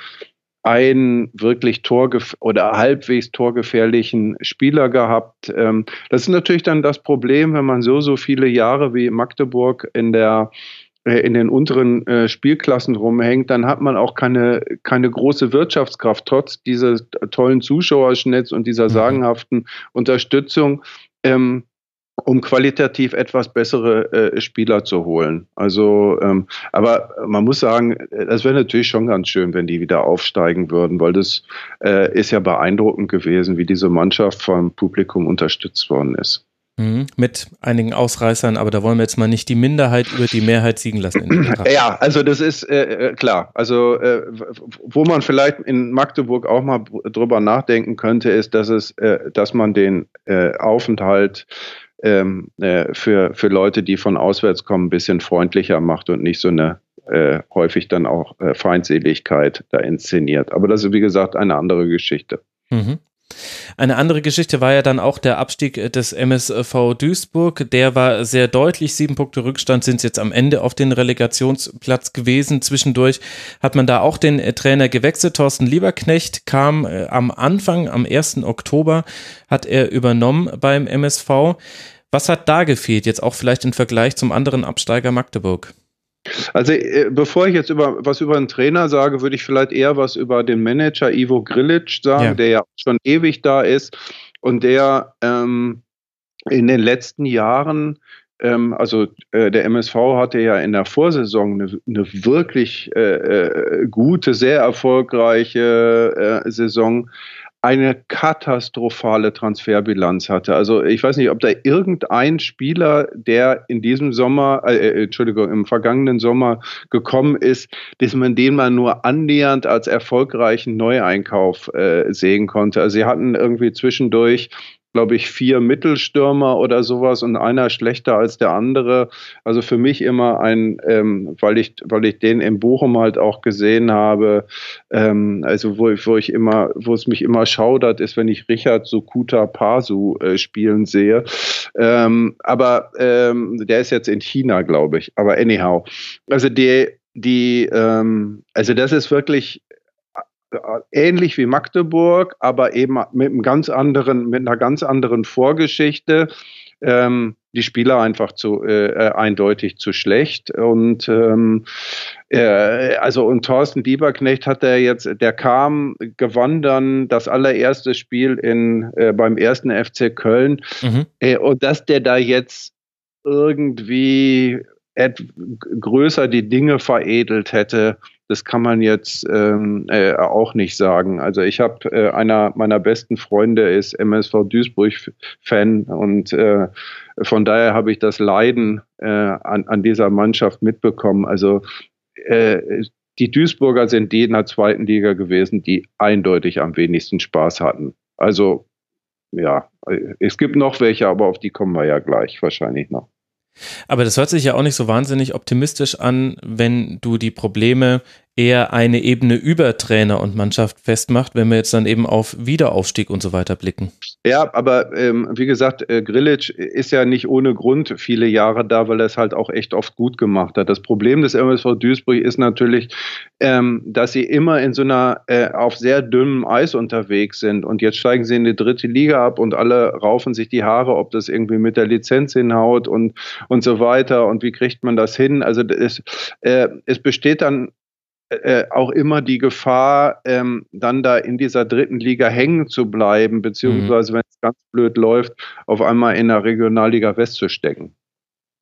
einen wirklich torgef oder halbwegs torgefährlichen Spieler gehabt. Ähm, das ist natürlich dann das Problem, wenn man so, so viele Jahre wie Magdeburg in der in den unteren äh, Spielklassen rumhängt, dann hat man auch keine, keine große Wirtschaftskraft, trotz dieses tollen Zuschauerschnitts und dieser mhm. sagenhaften Unterstützung. Ähm, um qualitativ etwas bessere äh, Spieler zu holen. Also, ähm, aber man muss sagen, das wäre natürlich schon ganz schön, wenn die wieder aufsteigen würden, weil das äh, ist ja beeindruckend gewesen, wie diese Mannschaft vom Publikum unterstützt worden ist. Mhm, mit einigen Ausreißern, aber da wollen wir jetzt mal nicht die Minderheit über die Mehrheit siegen lassen. ja, also das ist äh, äh, klar. Also äh, wo man vielleicht in Magdeburg auch mal drüber nachdenken könnte, ist, dass es, äh, dass man den äh, Aufenthalt ähm, äh, für, für Leute, die von auswärts kommen, ein bisschen freundlicher macht und nicht so eine häufig dann auch Feindseligkeit da inszeniert. Aber das ist, wie gesagt, eine andere Geschichte. Mhm. Eine andere Geschichte war ja dann auch der Abstieg des MSV Duisburg. Der war sehr deutlich. Sieben Punkte Rückstand sind jetzt am Ende auf den Relegationsplatz gewesen. Zwischendurch hat man da auch den Trainer gewechselt. Thorsten Lieberknecht kam äh, am Anfang, am 1. Oktober, hat er übernommen beim MSV. Was hat da gefehlt, jetzt auch vielleicht im Vergleich zum anderen Absteiger Magdeburg? Also äh, bevor ich jetzt über was über einen Trainer sage, würde ich vielleicht eher was über den Manager Ivo Grilic sagen, ja. der ja schon ewig da ist und der ähm, in den letzten Jahren ähm, also äh, der MSV hatte ja in der Vorsaison eine, eine wirklich äh, äh gute, sehr erfolgreiche äh, Saison, eine katastrophale Transferbilanz hatte. Also ich weiß nicht, ob da irgendein Spieler, der in diesem Sommer, äh, äh, Entschuldigung, im vergangenen Sommer gekommen ist, dass man den mal nur annähernd als erfolgreichen Neueinkauf äh, sehen konnte. Also sie hatten irgendwie zwischendurch glaube ich, vier Mittelstürmer oder sowas und einer schlechter als der andere. Also für mich immer ein, ähm, weil ich, weil ich den in Bochum halt auch gesehen habe, ähm, also wo, wo ich immer, wo es mich immer schaudert, ist, wenn ich Richard Sokuta Pasu äh, spielen sehe. Ähm, aber ähm, der ist jetzt in China, glaube ich. Aber anyhow, also die, die, ähm, also das ist wirklich ähnlich wie Magdeburg, aber eben mit einem ganz anderen, mit einer ganz anderen Vorgeschichte. Ähm, die Spieler einfach zu äh, äh, eindeutig zu schlecht und ähm, äh, also und Thorsten Lieberknecht hat er jetzt, der kam, gewann dann das allererste Spiel in äh, beim ersten FC Köln mhm. äh, und dass der da jetzt irgendwie größer die Dinge veredelt hätte, das kann man jetzt ähm, äh, auch nicht sagen. Also ich habe äh, einer meiner besten Freunde ist MSV Duisburg-Fan und äh, von daher habe ich das Leiden äh, an, an dieser Mannschaft mitbekommen. Also äh, die Duisburger sind die in der zweiten Liga gewesen, die eindeutig am wenigsten Spaß hatten. Also ja, es gibt noch welche, aber auf die kommen wir ja gleich wahrscheinlich noch. Aber das hört sich ja auch nicht so wahnsinnig optimistisch an, wenn du die Probleme eher eine Ebene über Trainer und Mannschaft festmacht, wenn wir jetzt dann eben auf Wiederaufstieg und so weiter blicken. Ja, aber ähm, wie gesagt, äh, Grilic ist ja nicht ohne Grund viele Jahre da, weil er es halt auch echt oft gut gemacht hat. Das Problem des MSV Duisburg ist natürlich, ähm, dass sie immer in so einer äh, auf sehr dünnem Eis unterwegs sind und jetzt steigen sie in die dritte Liga ab und alle raufen sich die Haare, ob das irgendwie mit der Lizenz hinhaut und und so weiter und wie kriegt man das hin? Also es, äh, es besteht dann äh, auch immer die Gefahr, ähm, dann da in dieser dritten Liga hängen zu bleiben, beziehungsweise, mhm. wenn es ganz blöd läuft, auf einmal in der Regionalliga West zu stecken.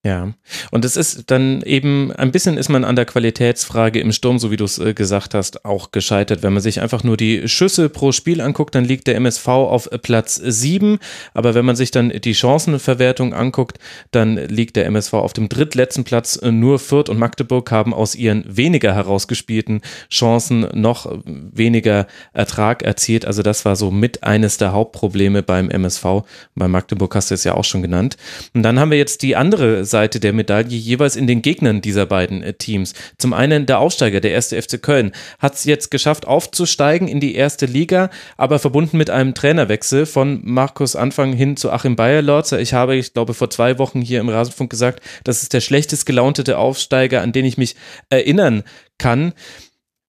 Ja, und es ist dann eben, ein bisschen ist man an der Qualitätsfrage im Sturm, so wie du es äh, gesagt hast, auch gescheitert. Wenn man sich einfach nur die Schüsse pro Spiel anguckt, dann liegt der MSV auf Platz 7. Aber wenn man sich dann die Chancenverwertung anguckt, dann liegt der MSV auf dem drittletzten Platz. Nur Fürth und Magdeburg haben aus ihren weniger herausgespielten Chancen noch weniger Ertrag erzielt. Also das war so mit eines der Hauptprobleme beim MSV. Bei Magdeburg hast du es ja auch schon genannt. Und dann haben wir jetzt die andere Seite der Medaille jeweils in den Gegnern dieser beiden äh, Teams. Zum einen der Aufsteiger, der erste FC Köln, hat es jetzt geschafft, aufzusteigen in die erste Liga, aber verbunden mit einem Trainerwechsel von Markus Anfang hin zu Achim Bayerlorzer. Ich habe, ich glaube, vor zwei Wochen hier im Rasenfunk gesagt, das ist der schlechtest gelaunte Aufsteiger, an den ich mich erinnern kann.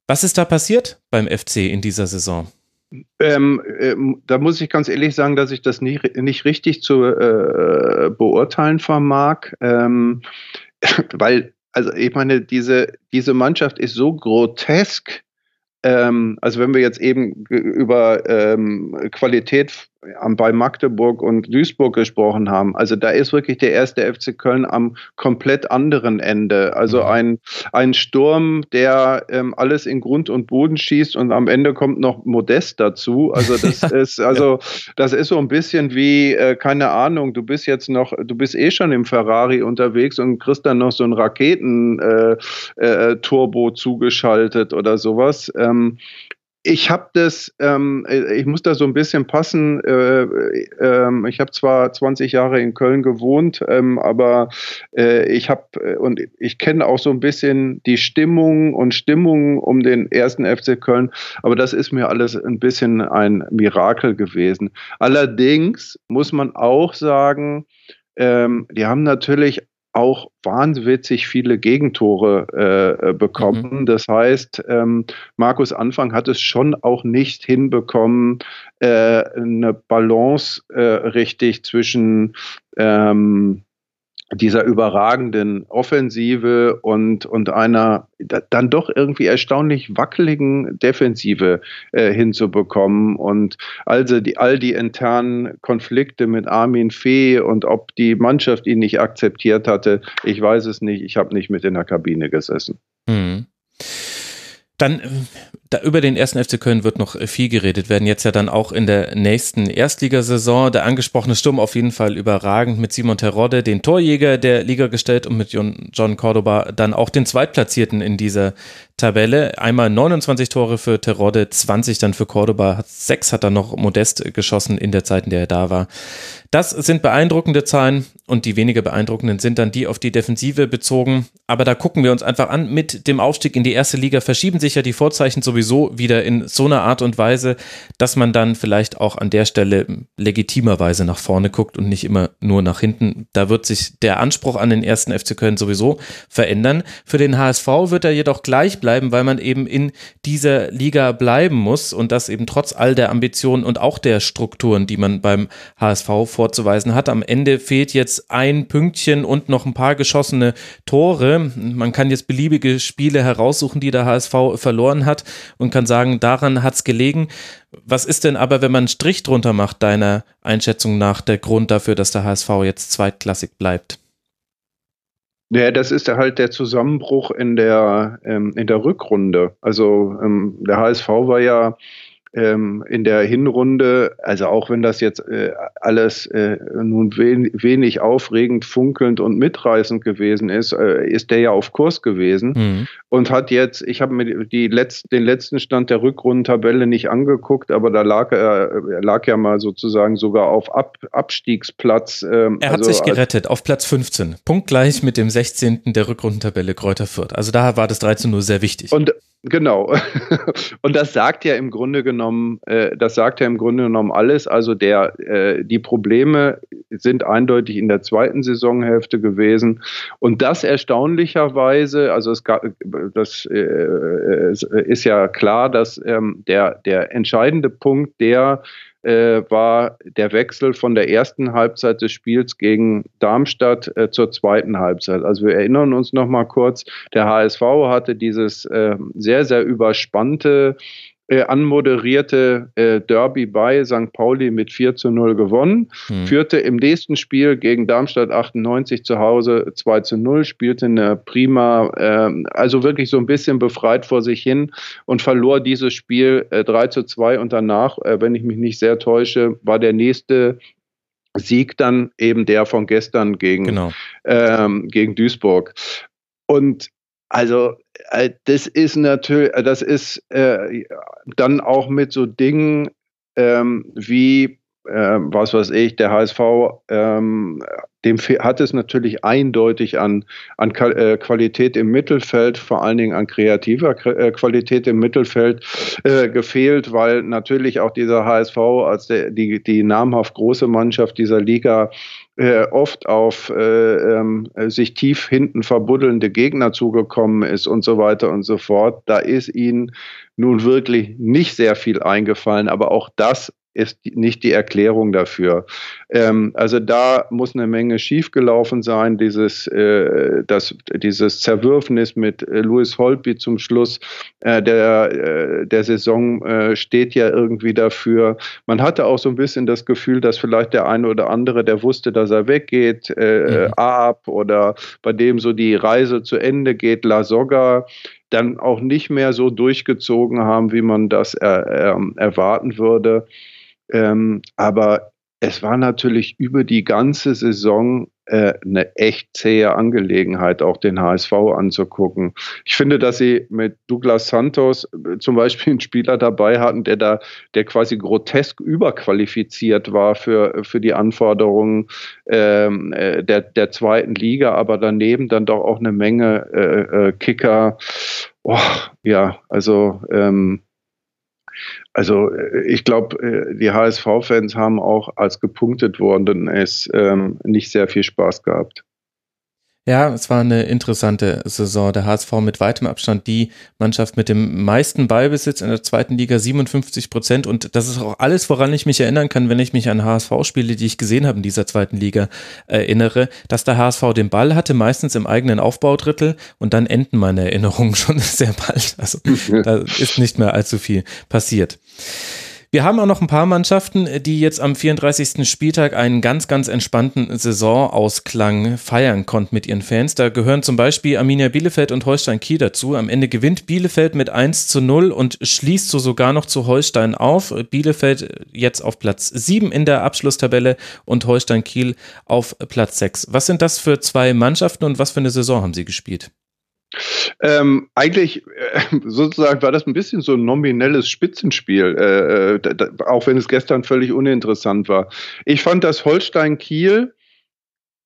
Was ist da passiert beim FC in dieser Saison? Ähm, ähm, da muss ich ganz ehrlich sagen, dass ich das nicht, nicht richtig zu äh, beurteilen vermag, ähm, weil, also ich meine, diese, diese Mannschaft ist so grotesk. Ähm, also wenn wir jetzt eben über ähm, Qualität bei Magdeburg und Duisburg gesprochen haben. Also da ist wirklich der erste FC Köln am komplett anderen Ende. Also mhm. ein, ein Sturm, der ähm, alles in Grund und Boden schießt und am Ende kommt noch Modest dazu. Also das ist, also das ist so ein bisschen wie, äh, keine Ahnung, du bist jetzt noch, du bist eh schon im Ferrari unterwegs und kriegst dann noch so ein Raketen-Turbo äh, äh, zugeschaltet oder sowas. Ähm, ich habe das, ähm, äh, ich muss da so ein bisschen passen. Äh, äh, ich habe zwar 20 Jahre in Köln gewohnt, ähm, aber äh, ich habe äh, und ich kenne auch so ein bisschen die Stimmung und Stimmung um den ersten FC Köln, aber das ist mir alles ein bisschen ein Mirakel gewesen. Allerdings muss man auch sagen, ähm, die haben natürlich auch wahnwitzig viele Gegentore äh, äh, bekommen. Mhm. Das heißt, ähm, Markus Anfang hat es schon auch nicht hinbekommen, äh, eine Balance äh, richtig zwischen ähm, dieser überragenden Offensive und, und einer dann doch irgendwie erstaunlich wackeligen Defensive äh, hinzubekommen. Und also die, all die internen Konflikte mit Armin Fee und ob die Mannschaft ihn nicht akzeptiert hatte, ich weiß es nicht. Ich habe nicht mit in der Kabine gesessen. Mhm. Dann da, über den ersten FC Köln wird noch viel geredet werden. Jetzt ja dann auch in der nächsten Erstligasaison. Der angesprochene Sturm auf jeden Fall überragend mit Simon Terodde, den Torjäger der Liga gestellt und mit John Cordoba dann auch den Zweitplatzierten in dieser Tabelle. Einmal 29 Tore für Terodde, 20 dann für Cordoba. Sechs hat er noch Modest geschossen in der Zeit, in der er da war. Das sind beeindruckende Zahlen und die weniger beeindruckenden sind dann die auf die Defensive bezogen. Aber da gucken wir uns einfach an. Mit dem Aufstieg in die erste Liga verschieben sich ja die Vorzeichen sowieso wieder in so einer Art und Weise, dass man dann vielleicht auch an der Stelle legitimerweise nach vorne guckt und nicht immer nur nach hinten. Da wird sich der Anspruch an den ersten FC Köln sowieso verändern. Für den HSV wird er jedoch gleich bleiben, weil man eben in dieser Liga bleiben muss und das eben trotz all der Ambitionen und auch der Strukturen, die man beim HSV vor vorzuweisen hat. Am Ende fehlt jetzt ein Pünktchen und noch ein paar geschossene Tore. Man kann jetzt beliebige Spiele heraussuchen, die der HSV verloren hat und kann sagen, daran hat es gelegen. Was ist denn aber, wenn man einen Strich drunter macht, deiner Einschätzung nach, der Grund dafür, dass der HSV jetzt zweitklassig bleibt? Ja, das ist halt der Zusammenbruch in der, ähm, in der Rückrunde. Also ähm, der HSV war ja ähm, in der Hinrunde, also auch wenn das jetzt äh, alles äh, nun wen, wenig aufregend, funkelnd und mitreißend gewesen ist, äh, ist der ja auf Kurs gewesen mhm. und hat jetzt, ich habe mir die letzt, den letzten Stand der Rückrundentabelle nicht angeguckt, aber da lag er, er lag ja mal sozusagen sogar auf Ab, Abstiegsplatz. Ähm, er hat also sich gerettet auf Platz 15, punktgleich mit dem 16. der Rückrundentabelle Kräuter Fürth. Also da war das 13 0 sehr wichtig. Und Genau. Und das sagt ja im Grunde genommen, äh, das sagt ja im Grunde genommen alles. Also der, äh, die Probleme sind eindeutig in der zweiten Saisonhälfte gewesen. Und das erstaunlicherweise, also es gab, das äh, ist ja klar, dass ähm, der, der entscheidende Punkt, der äh, war der Wechsel von der ersten Halbzeit des Spiels gegen Darmstadt äh, zur zweiten Halbzeit. Also wir erinnern uns noch mal kurz, der HSV hatte dieses äh, sehr, sehr überspannte äh, anmoderierte äh, Derby bei St. Pauli mit 4 zu 0 gewonnen, mhm. führte im nächsten Spiel gegen Darmstadt 98 zu Hause 2 zu 0, spielte eine prima, äh, also wirklich so ein bisschen befreit vor sich hin und verlor dieses Spiel äh, 3 zu 2 und danach, äh, wenn ich mich nicht sehr täusche, war der nächste Sieg dann eben der von gestern gegen, genau. ähm, gegen Duisburg. Und also das ist natürlich, äh, das ist äh, dann auch mit so Dingen ähm, wie, äh, was weiß ich, der HSV, ähm, dem hat es natürlich eindeutig an, an äh, Qualität im Mittelfeld, vor allen Dingen an kreativer Qualität im Mittelfeld äh, gefehlt, weil natürlich auch dieser HSV als der, die, die namhaft große Mannschaft dieser Liga äh, oft auf äh, ähm, sich tief hinten verbuddelnde Gegner zugekommen ist und so weiter und so fort. Da ist ihnen nun wirklich nicht sehr viel eingefallen, aber auch das ist nicht die Erklärung dafür. Ähm, also da muss eine Menge schiefgelaufen sein. Dieses, äh, das, dieses Zerwürfnis mit äh, Louis Holtby zum Schluss äh, der, äh, der Saison äh, steht ja irgendwie dafür. Man hatte auch so ein bisschen das Gefühl, dass vielleicht der eine oder andere, der wusste, dass er weggeht, äh, mhm. ab oder bei dem so die Reise zu Ende geht, La Soga, dann auch nicht mehr so durchgezogen haben, wie man das ähm, erwarten würde. Ähm, aber es war natürlich über die ganze Saison äh, eine echt zähe Angelegenheit, auch den HSV anzugucken. Ich finde, dass sie mit Douglas Santos äh, zum Beispiel einen Spieler dabei hatten, der da, der quasi grotesk überqualifiziert war für, für die Anforderungen ähm, äh, der, der zweiten Liga, aber daneben dann doch auch eine Menge äh, äh Kicker. Oh, ja, also ähm, also äh, ich glaube, äh, die HSV-Fans haben auch als gepunktet worden es ähm, nicht sehr viel Spaß gehabt. Ja, es war eine interessante Saison. Der HSV mit weitem Abstand die Mannschaft mit dem meisten Ballbesitz in der zweiten Liga, 57 Prozent. Und das ist auch alles, woran ich mich erinnern kann, wenn ich mich an HSV-Spiele, die ich gesehen habe in dieser zweiten Liga, erinnere, dass der HSV den Ball hatte, meistens im eigenen Aufbaudrittel. Und dann enden meine Erinnerungen schon sehr bald. Also da ist nicht mehr allzu viel passiert. Wir haben auch noch ein paar Mannschaften, die jetzt am 34. Spieltag einen ganz, ganz entspannten Saisonausklang feiern konnten mit ihren Fans. Da gehören zum Beispiel Arminia Bielefeld und Holstein Kiel dazu. Am Ende gewinnt Bielefeld mit 1 zu 0 und schließt so sogar noch zu Holstein auf. Bielefeld jetzt auf Platz 7 in der Abschlusstabelle und Holstein Kiel auf Platz 6. Was sind das für zwei Mannschaften und was für eine Saison haben sie gespielt? Ähm, eigentlich äh, sozusagen war das ein bisschen so ein nominelles Spitzenspiel, äh, äh auch wenn es gestern völlig uninteressant war. Ich fand, dass Holstein Kiel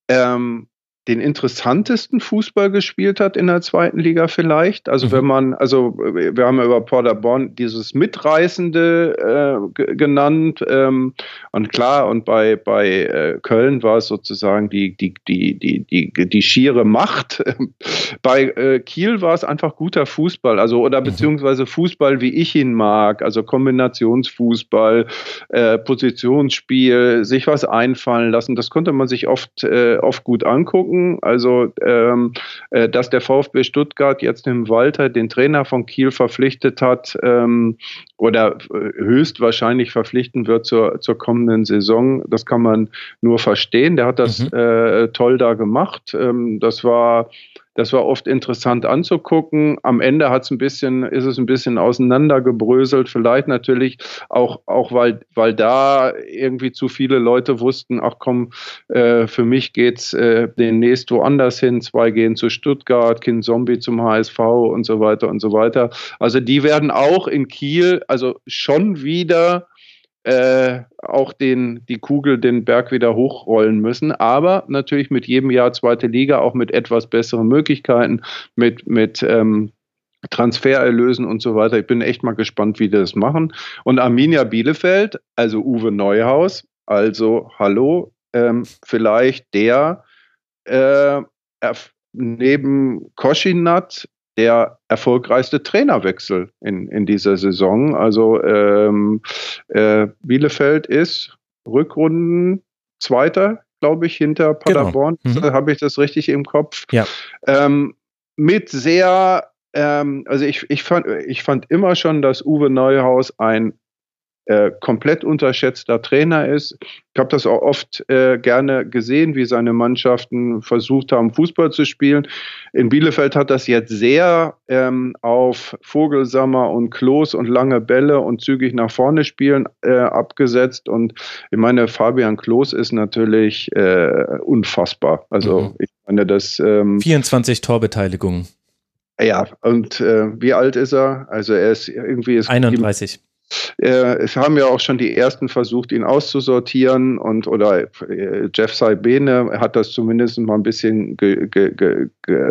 ähm, den interessantesten Fußball gespielt hat in der zweiten Liga vielleicht. Also mhm. wenn man, also wir haben ja über Paderborn dieses Mitreißende äh, genannt ähm, und klar und bei bei äh, Köln war es sozusagen die die die die die die schiere Macht. bei äh, Kiel war es einfach guter Fußball, also oder mhm. beziehungsweise Fußball wie ich ihn mag, also Kombinationsfußball, äh, Positionsspiel, sich was einfallen lassen. Das konnte man sich oft äh, oft gut angucken angucken. Also, ähm, äh, dass der VfB Stuttgart jetzt im Walter den Trainer von Kiel verpflichtet hat ähm, oder äh, höchstwahrscheinlich verpflichten wird zur, zur kommenden Saison, das kann man nur verstehen. Der hat das mhm. äh, toll da gemacht. Ähm, das war das war oft interessant anzugucken. Am Ende hat's ein bisschen, ist es ein bisschen auseinandergebröselt. Vielleicht natürlich auch, auch weil, weil da irgendwie zu viele Leute wussten, ach komm, äh, für mich geht's äh, demnächst woanders hin. Zwei gehen zu Stuttgart, Kind Zombie zum HSV und so weiter und so weiter. Also die werden auch in Kiel, also schon wieder äh, auch den, die Kugel den Berg wieder hochrollen müssen. Aber natürlich mit jedem Jahr zweite Liga auch mit etwas besseren Möglichkeiten, mit, mit ähm, Transfererlösen und so weiter. Ich bin echt mal gespannt, wie die das machen. Und Arminia Bielefeld, also Uwe Neuhaus, also hallo, ähm, vielleicht der äh, neben Koschinat der erfolgreichste Trainerwechsel in, in dieser Saison. Also ähm, äh, Bielefeld ist Rückrunden Zweiter, glaube ich, hinter genau. Paderborn. Genau. Mhm. Habe ich das richtig im Kopf? Ja. Ähm, mit sehr, ähm, also ich, ich, fand, ich fand immer schon, dass Uwe Neuhaus ein äh, komplett unterschätzter Trainer ist. Ich habe das auch oft äh, gerne gesehen, wie seine Mannschaften versucht haben, Fußball zu spielen. In Bielefeld hat das jetzt sehr ähm, auf Vogelsammer und Klos und lange Bälle und zügig nach vorne spielen äh, abgesetzt. Und ich meine, Fabian Klos ist natürlich äh, unfassbar. Also mhm. ich meine, das ähm, 24 Torbeteiligungen. Ja, und äh, wie alt ist er? Also er ist irgendwie ist 31. Äh, es haben ja auch schon die ersten versucht, ihn auszusortieren und oder äh, Jeff Saibene hat das zumindest mal ein bisschen ge, ge, ge,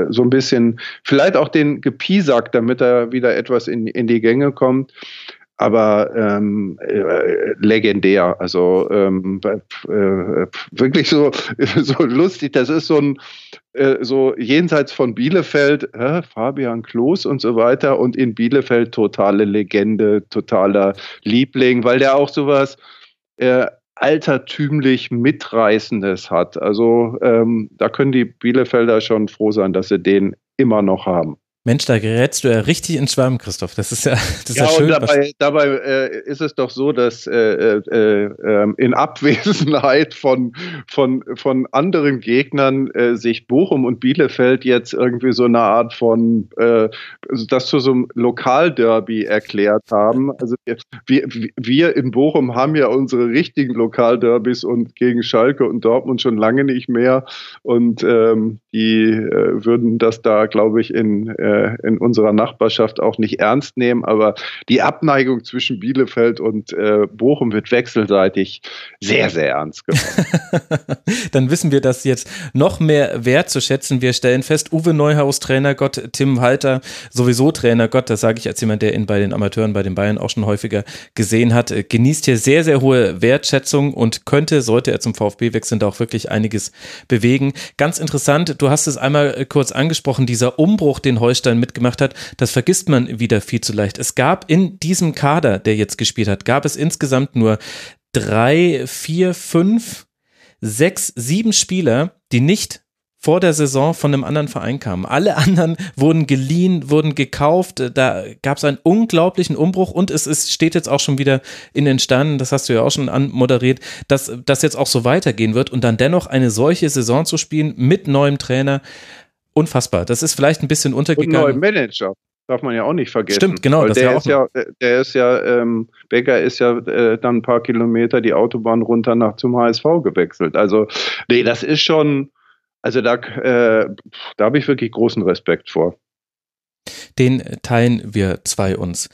so ein bisschen vielleicht auch den gepiesackt, damit er wieder etwas in, in die Gänge kommt aber ähm, äh, legendär. Also ähm, äh, wirklich so, so lustig. Das ist so ein äh, so jenseits von Bielefeld, äh, Fabian Klos und so weiter und in Bielefeld totale Legende, totaler Liebling, weil der auch sowas äh, altertümlich Mitreißendes hat. Also ähm, da können die Bielefelder schon froh sein, dass sie den immer noch haben. Mensch, da gerätst du ja richtig ins Schwärmen, Christoph. Das ist ja, das ist ja, ja schön. Und dabei, dabei äh, ist es doch so, dass äh, äh, ähm, in Abwesenheit von, von, von anderen Gegnern äh, sich Bochum und Bielefeld jetzt irgendwie so eine Art von, äh, das zu so einem Lokalderby erklärt haben. Also wir, wir in Bochum haben ja unsere richtigen Lokalderbys und gegen Schalke und Dortmund schon lange nicht mehr. Und ähm, die äh, würden das da, glaube ich, in äh, in unserer Nachbarschaft auch nicht ernst nehmen. Aber die Abneigung zwischen Bielefeld und äh, Bochum wird wechselseitig sehr, sehr ernst genommen. Dann wissen wir das jetzt noch mehr wertzuschätzen. Wir stellen fest, Uwe Neuhaus, Trainergott, Tim Halter, sowieso Trainergott, das sage ich als jemand, der ihn bei den Amateuren, bei den Bayern auch schon häufiger gesehen hat, äh, genießt hier sehr, sehr hohe Wertschätzung und könnte, sollte er zum VfB wechseln, da auch wirklich einiges bewegen. Ganz interessant, du hast es einmal äh, kurz angesprochen, dieser Umbruch, den Holstein Holstein mitgemacht hat, das vergisst man wieder viel zu leicht. Es gab in diesem Kader, der jetzt gespielt hat, gab es insgesamt nur drei, vier, fünf, sechs, sieben Spieler, die nicht vor der Saison von einem anderen Verein kamen. Alle anderen wurden geliehen, wurden gekauft. Da gab es einen unglaublichen Umbruch und es ist, steht jetzt auch schon wieder in den Sternen, das hast du ja auch schon anmoderiert, dass das jetzt auch so weitergehen wird und dann dennoch eine solche Saison zu spielen mit neuem Trainer unfassbar. Das ist vielleicht ein bisschen untergegangen. Und neuen Manager. Darf man ja auch nicht vergessen. Stimmt, genau. der, ja ist ja, der ist ja, ähm, Becker ist ja äh, dann ein paar Kilometer die Autobahn runter nach zum HSV gewechselt. Also, nee, das ist schon, also da, äh, da habe ich wirklich großen Respekt vor. Den teilen wir zwei uns.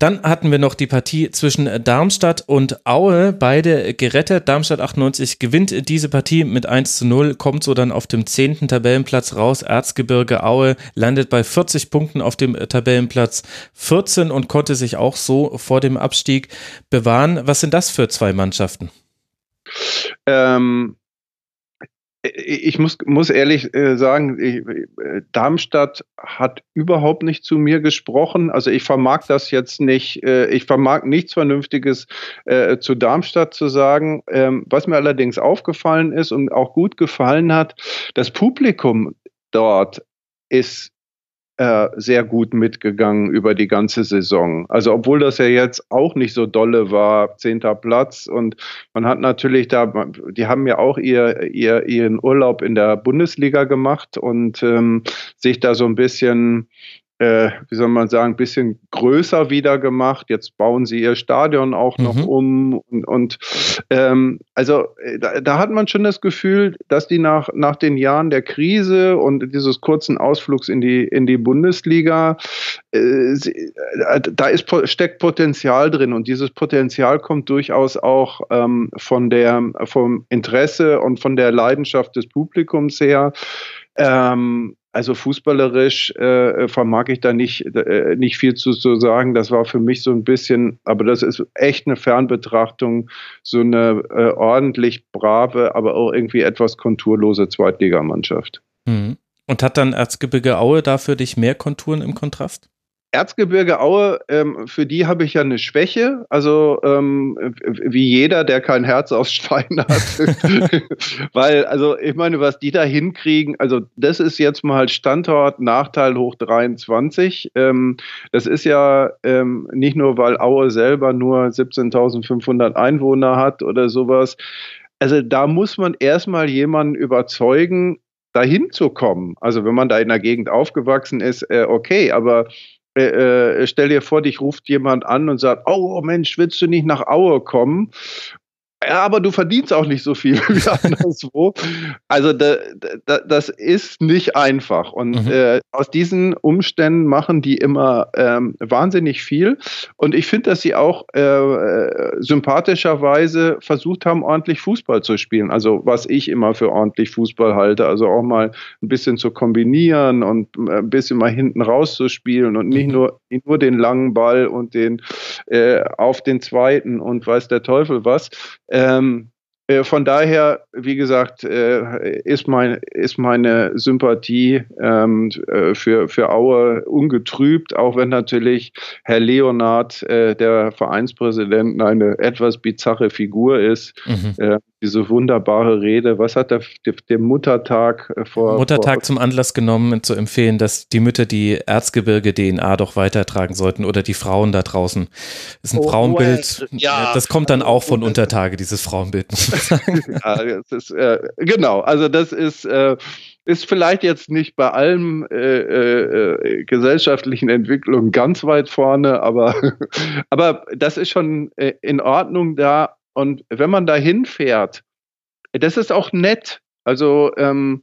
Dann hatten wir noch die Partie zwischen Darmstadt und Aue, beide gerettet. Darmstadt 98 gewinnt diese Partie mit 1 zu 0, kommt so dann auf dem zehnten Tabellenplatz raus. Erzgebirge Aue landet bei 40 Punkten auf dem Tabellenplatz 14 und konnte sich auch so vor dem Abstieg bewahren. Was sind das für zwei Mannschaften? Ähm, ich muss, muss ehrlich äh, sagen, äh, Darmstadt hat überhaupt nicht zu mir gesprochen. Also ich vermag das jetzt nicht, äh, ich vermag nichts Vernünftiges äh, zu Darmstadt zu sagen. Ähm, was mir allerdings aufgefallen ist und auch gut gefallen hat, das Publikum dort ist äh, sehr gut mitgegangen über die ganze Saison. Also obwohl das ja jetzt auch nicht so dolle war, zehnter Platz und man hat natürlich da, die haben ja auch ihr, ihr ihren Urlaub in der Bundesliga gemacht und ähm, sich da so ein bisschen äh, wie soll man sagen, ein bisschen größer wieder gemacht. Jetzt bauen sie ihr Stadion auch noch mhm. um. Und, und ähm, also äh, da, da, hat man schon das Gefühl, dass die nach, nach den Jahren der Krise und dieses kurzen Ausflugs in die, in die Bundesliga, äh, sie, äh, da ist, steckt Potenzial drin und dieses Potenzial kommt durchaus auch ähm, von der, vom Interesse und von der Leidenschaft des Publikums her. Ähm, also fußballerisch äh, vermag ich da nicht, äh, nicht viel zu, zu sagen. Das war für mich so ein bisschen, aber das ist echt eine Fernbetrachtung, so eine äh, ordentlich brave, aber auch irgendwie etwas konturlose Zweitligamannschaft. Mhm. Und hat dann Erzgebirge Aue da für dich mehr Konturen im Kontrast? Erzgebirge Aue, ähm, für die habe ich ja eine Schwäche. Also ähm, wie jeder, der kein Herz aus Stein hat. Weil, also ich meine, was die da hinkriegen, also das ist jetzt mal Standort Nachteil hoch 23. Ähm, das ist ja ähm, nicht nur, weil Aue selber nur 17.500 Einwohner hat oder sowas. Also da muss man erstmal jemanden überzeugen, dahin zu kommen. Also wenn man da in der Gegend aufgewachsen ist, äh, okay, aber äh, äh, stell dir vor, dich ruft jemand an und sagt, oh Mensch, willst du nicht nach Aue kommen? Ja, aber du verdienst auch nicht so viel wie anderswo. Also da, da, das ist nicht einfach. Und mhm. äh, aus diesen Umständen machen die immer ähm, wahnsinnig viel. Und ich finde, dass sie auch äh, sympathischerweise versucht haben, ordentlich Fußball zu spielen. Also was ich immer für ordentlich Fußball halte. Also auch mal ein bisschen zu kombinieren und äh, ein bisschen mal hinten rauszuspielen und nicht mhm. nur, nicht nur den langen Ball und den äh, auf den zweiten und weiß der Teufel was. Ähm, äh, von daher, wie gesagt, äh, ist, mein, ist meine Sympathie ähm, äh, für, für Aue ungetrübt, auch wenn natürlich Herr Leonard, äh, der Vereinspräsident, eine etwas bizarre Figur ist. Mhm. Äh, diese wunderbare Rede. Was hat der, der Muttertag äh, vor? Muttertag vor, zum Anlass genommen, zu empfehlen, dass die Mütter die Erzgebirge-DNA doch weitertragen sollten oder die Frauen da draußen. Das ist ein oh, Frauenbild. Ja, das kommt dann auch von Untertage, dieses Frauenbild. ja, das ist, äh, genau, also das ist. Äh, ist vielleicht jetzt nicht bei allen äh, äh, gesellschaftlichen Entwicklungen ganz weit vorne, aber, aber das ist schon äh, in Ordnung da. Und wenn man da hinfährt, das ist auch nett. Also ähm,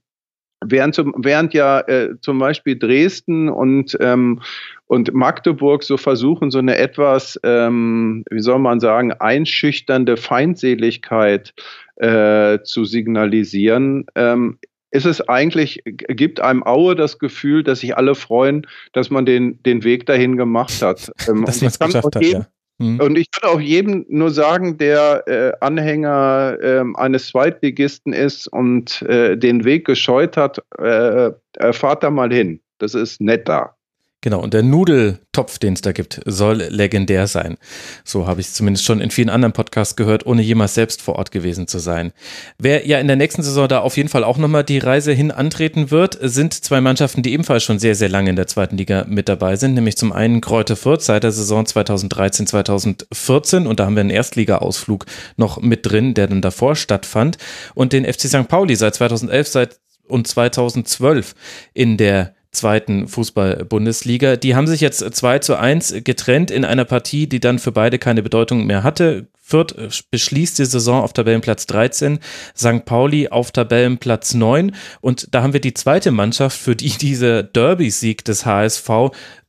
während, zum, während ja äh, zum Beispiel Dresden und, ähm, und Magdeburg so versuchen, so eine etwas, ähm, wie soll man sagen, einschüchternde Feindseligkeit äh, zu signalisieren, ähm, ist es eigentlich, gibt einem Aue das Gefühl, dass sich alle freuen, dass man den, den Weg dahin gemacht hat. Ähm, dass man es geschafft hat, ja. Mhm. Und ich kann auch jedem nur sagen, der äh, Anhänger äh, eines Zweitligisten ist und äh, den Weg gescheut hat, äh, fahrt da mal hin. Das ist nett da. Genau, und der Nudeltopf, den es da gibt, soll legendär sein. So habe ich es zumindest schon in vielen anderen Podcasts gehört, ohne jemals selbst vor Ort gewesen zu sein. Wer ja in der nächsten Saison da auf jeden Fall auch nochmal die Reise hin antreten wird, sind zwei Mannschaften, die ebenfalls schon sehr, sehr lange in der zweiten Liga mit dabei sind, nämlich zum einen Kräuter Fürth seit der Saison 2013, 2014 und da haben wir einen Erstliga-Ausflug noch mit drin, der dann davor stattfand und den FC St. Pauli seit 2011 seit und 2012 in der zweiten Fußball-Bundesliga. Die haben sich jetzt 2 zu 1 getrennt in einer Partie, die dann für beide keine Bedeutung mehr hatte. Fürth beschließt die Saison auf Tabellenplatz 13, St. Pauli auf Tabellenplatz 9 und da haben wir die zweite Mannschaft, für die dieser Derby-Sieg des HSV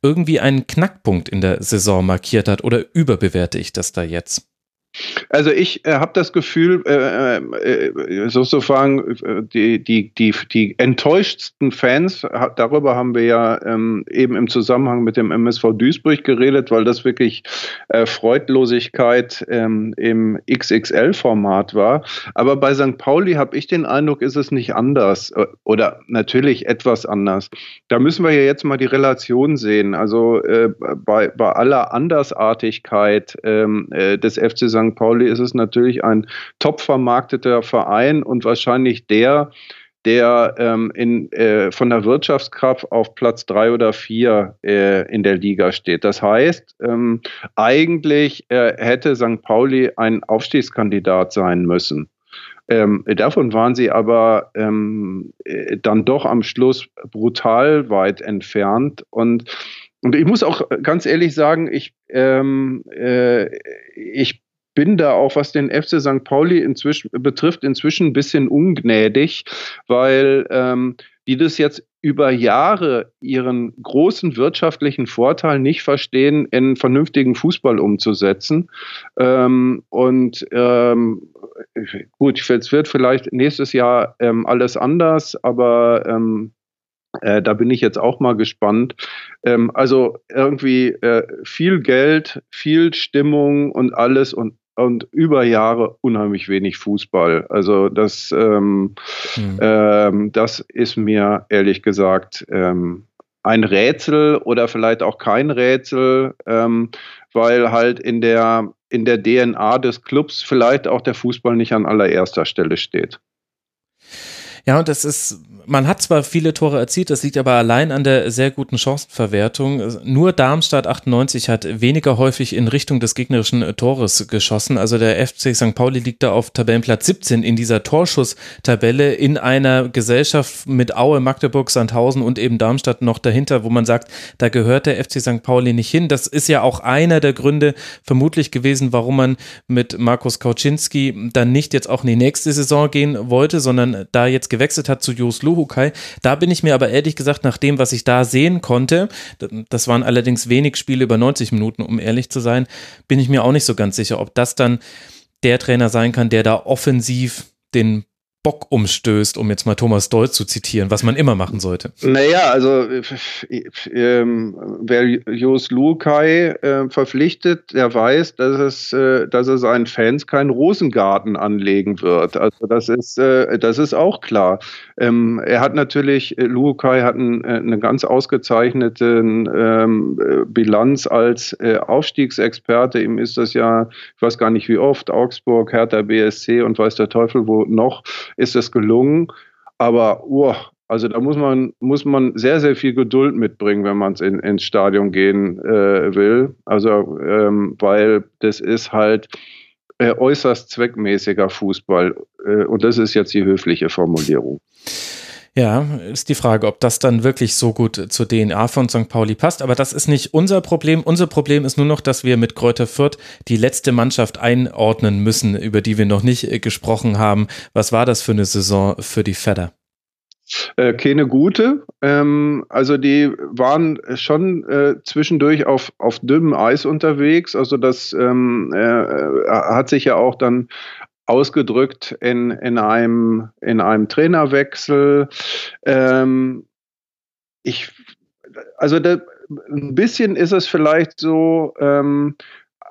irgendwie einen Knackpunkt in der Saison markiert hat oder überbewerte ich das da jetzt? Also ich äh, habe das Gefühl, äh, äh, sozusagen äh, die, die, die, die enttäuschtsten Fans, darüber haben wir ja ähm, eben im Zusammenhang mit dem MSV Duisburg geredet, weil das wirklich äh, Freudlosigkeit ähm, im XXL-Format war. Aber bei St. Pauli habe ich den Eindruck, ist es nicht anders äh, oder natürlich etwas anders. Da müssen wir ja jetzt mal die Relation sehen. Also äh, bei, bei aller Andersartigkeit ähm, äh, des FC St. St. Pauli ist es natürlich ein top vermarkteter Verein und wahrscheinlich der, der ähm, in, äh, von der Wirtschaftskraft auf Platz drei oder vier äh, in der Liga steht. Das heißt, ähm, eigentlich äh, hätte St. Pauli ein Aufstiegskandidat sein müssen. Ähm, davon waren sie aber ähm, äh, dann doch am Schluss brutal weit entfernt. Und, und ich muss auch ganz ehrlich sagen, ich, ähm, äh, ich bin da auch, was den FC St. Pauli inzwischen betrifft, inzwischen ein bisschen ungnädig, weil ähm, die das jetzt über Jahre ihren großen wirtschaftlichen Vorteil nicht verstehen, in vernünftigen Fußball umzusetzen. Ähm, und ähm, gut, jetzt wird vielleicht nächstes Jahr ähm, alles anders, aber ähm, äh, da bin ich jetzt auch mal gespannt. Ähm, also irgendwie äh, viel Geld, viel Stimmung und alles und und über Jahre unheimlich wenig Fußball. Also das, ähm, mhm. ähm, das ist mir ehrlich gesagt ähm, ein Rätsel oder vielleicht auch kein Rätsel, ähm, weil halt in der, in der DNA des Clubs vielleicht auch der Fußball nicht an allererster Stelle steht. Ja, und das ist, man hat zwar viele Tore erzielt, das liegt aber allein an der sehr guten Chancenverwertung. Nur Darmstadt 98 hat weniger häufig in Richtung des gegnerischen Tores geschossen. Also der FC St. Pauli liegt da auf Tabellenplatz 17 in dieser Torschusstabelle in einer Gesellschaft mit Aue, Magdeburg, Sandhausen und eben Darmstadt noch dahinter, wo man sagt, da gehört der FC St. Pauli nicht hin. Das ist ja auch einer der Gründe vermutlich gewesen, warum man mit Markus Kauczynski dann nicht jetzt auch in die nächste Saison gehen wollte, sondern da jetzt gewechselt hat zu Jos Luhukai. Da bin ich mir aber ehrlich gesagt, nach dem, was ich da sehen konnte, das waren allerdings wenig Spiele über 90 Minuten, um ehrlich zu sein, bin ich mir auch nicht so ganz sicher, ob das dann der Trainer sein kann, der da offensiv den Bock umstößt, um jetzt mal Thomas Doll zu zitieren, was man immer machen sollte. Naja, also äh, wer Jos Lukai äh, verpflichtet, der weiß, dass es, äh, dass er seinen Fans keinen Rosengarten anlegen wird. Also das ist, äh, das ist auch klar. Ähm, er hat natürlich, äh, Lukai hat ein, eine ganz ausgezeichnete ähm, Bilanz als Aufstiegsexperte. Ihm ist das ja, ich weiß gar nicht wie oft, Augsburg, Hertha BSC und weiß der Teufel wo noch ist es gelungen. Aber oh, also da muss man, muss man sehr, sehr viel Geduld mitbringen, wenn man in, ins Stadion gehen äh, will. Also, ähm, weil das ist halt äh, äußerst zweckmäßiger Fußball. Äh, und das ist jetzt die höfliche Formulierung. Ja, ist die Frage, ob das dann wirklich so gut zur DNA von St. Pauli passt. Aber das ist nicht unser Problem. Unser Problem ist nur noch, dass wir mit Kräuter Fürth die letzte Mannschaft einordnen müssen, über die wir noch nicht äh, gesprochen haben. Was war das für eine Saison für die Fedder? Äh, keine gute. Ähm, also die waren schon äh, zwischendurch auf, auf dünnem Eis unterwegs. Also das ähm, äh, hat sich ja auch dann ausgedrückt in, in, einem, in einem Trainerwechsel. Ähm, ich, also da, ein bisschen ist es vielleicht so, ähm,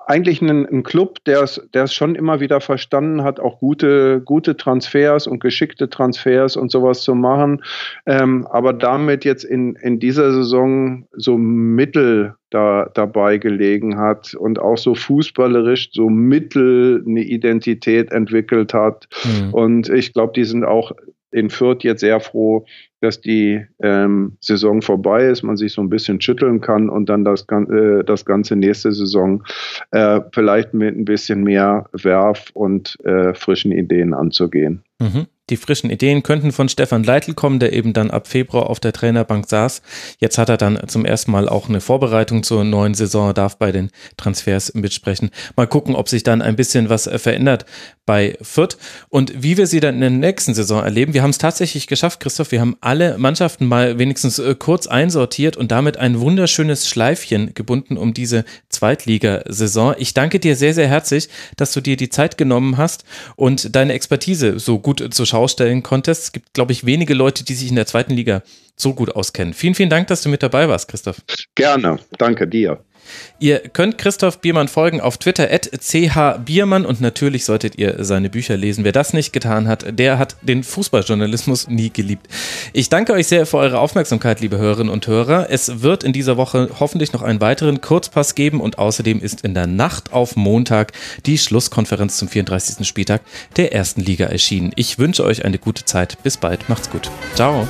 eigentlich ein, ein Club, der es, schon immer wieder verstanden hat, auch gute, gute Transfers und geschickte Transfers und sowas zu machen, ähm, aber damit jetzt in, in dieser Saison so mittel da dabei gelegen hat und auch so fußballerisch so mittel eine Identität entwickelt hat. Mhm. Und ich glaube, die sind auch in Fürth jetzt sehr froh, dass die ähm, Saison vorbei ist, man sich so ein bisschen schütteln kann und dann das, äh, das ganze nächste Saison äh, vielleicht mit ein bisschen mehr Werf und äh, frischen Ideen anzugehen. Mhm. Die frischen Ideen könnten von Stefan Leitl kommen, der eben dann ab Februar auf der Trainerbank saß. Jetzt hat er dann zum ersten Mal auch eine Vorbereitung zur neuen Saison, darf bei den Transfers mitsprechen. Mal gucken, ob sich dann ein bisschen was verändert bei Fürth und wie wir sie dann in der nächsten Saison erleben. Wir haben es tatsächlich geschafft, Christoph. Wir haben alle Mannschaften mal wenigstens äh, kurz einsortiert und damit ein wunderschönes Schleifchen gebunden um diese Zweitligasaison. Ich danke dir sehr, sehr herzlich, dass du dir die Zeit genommen hast und deine Expertise so gut zur Schau stellen konntest. Es gibt, glaube ich, wenige Leute, die sich in der zweiten Liga so gut auskennen. Vielen, vielen Dank, dass du mit dabei warst, Christoph. Gerne. Danke dir. Ihr könnt Christoph Biermann folgen auf Twitter chbiermann und natürlich solltet ihr seine Bücher lesen. Wer das nicht getan hat, der hat den Fußballjournalismus nie geliebt. Ich danke euch sehr für eure Aufmerksamkeit, liebe Hörerinnen und Hörer. Es wird in dieser Woche hoffentlich noch einen weiteren Kurzpass geben und außerdem ist in der Nacht auf Montag die Schlusskonferenz zum 34. Spieltag der ersten Liga erschienen. Ich wünsche euch eine gute Zeit. Bis bald. Macht's gut. Ciao.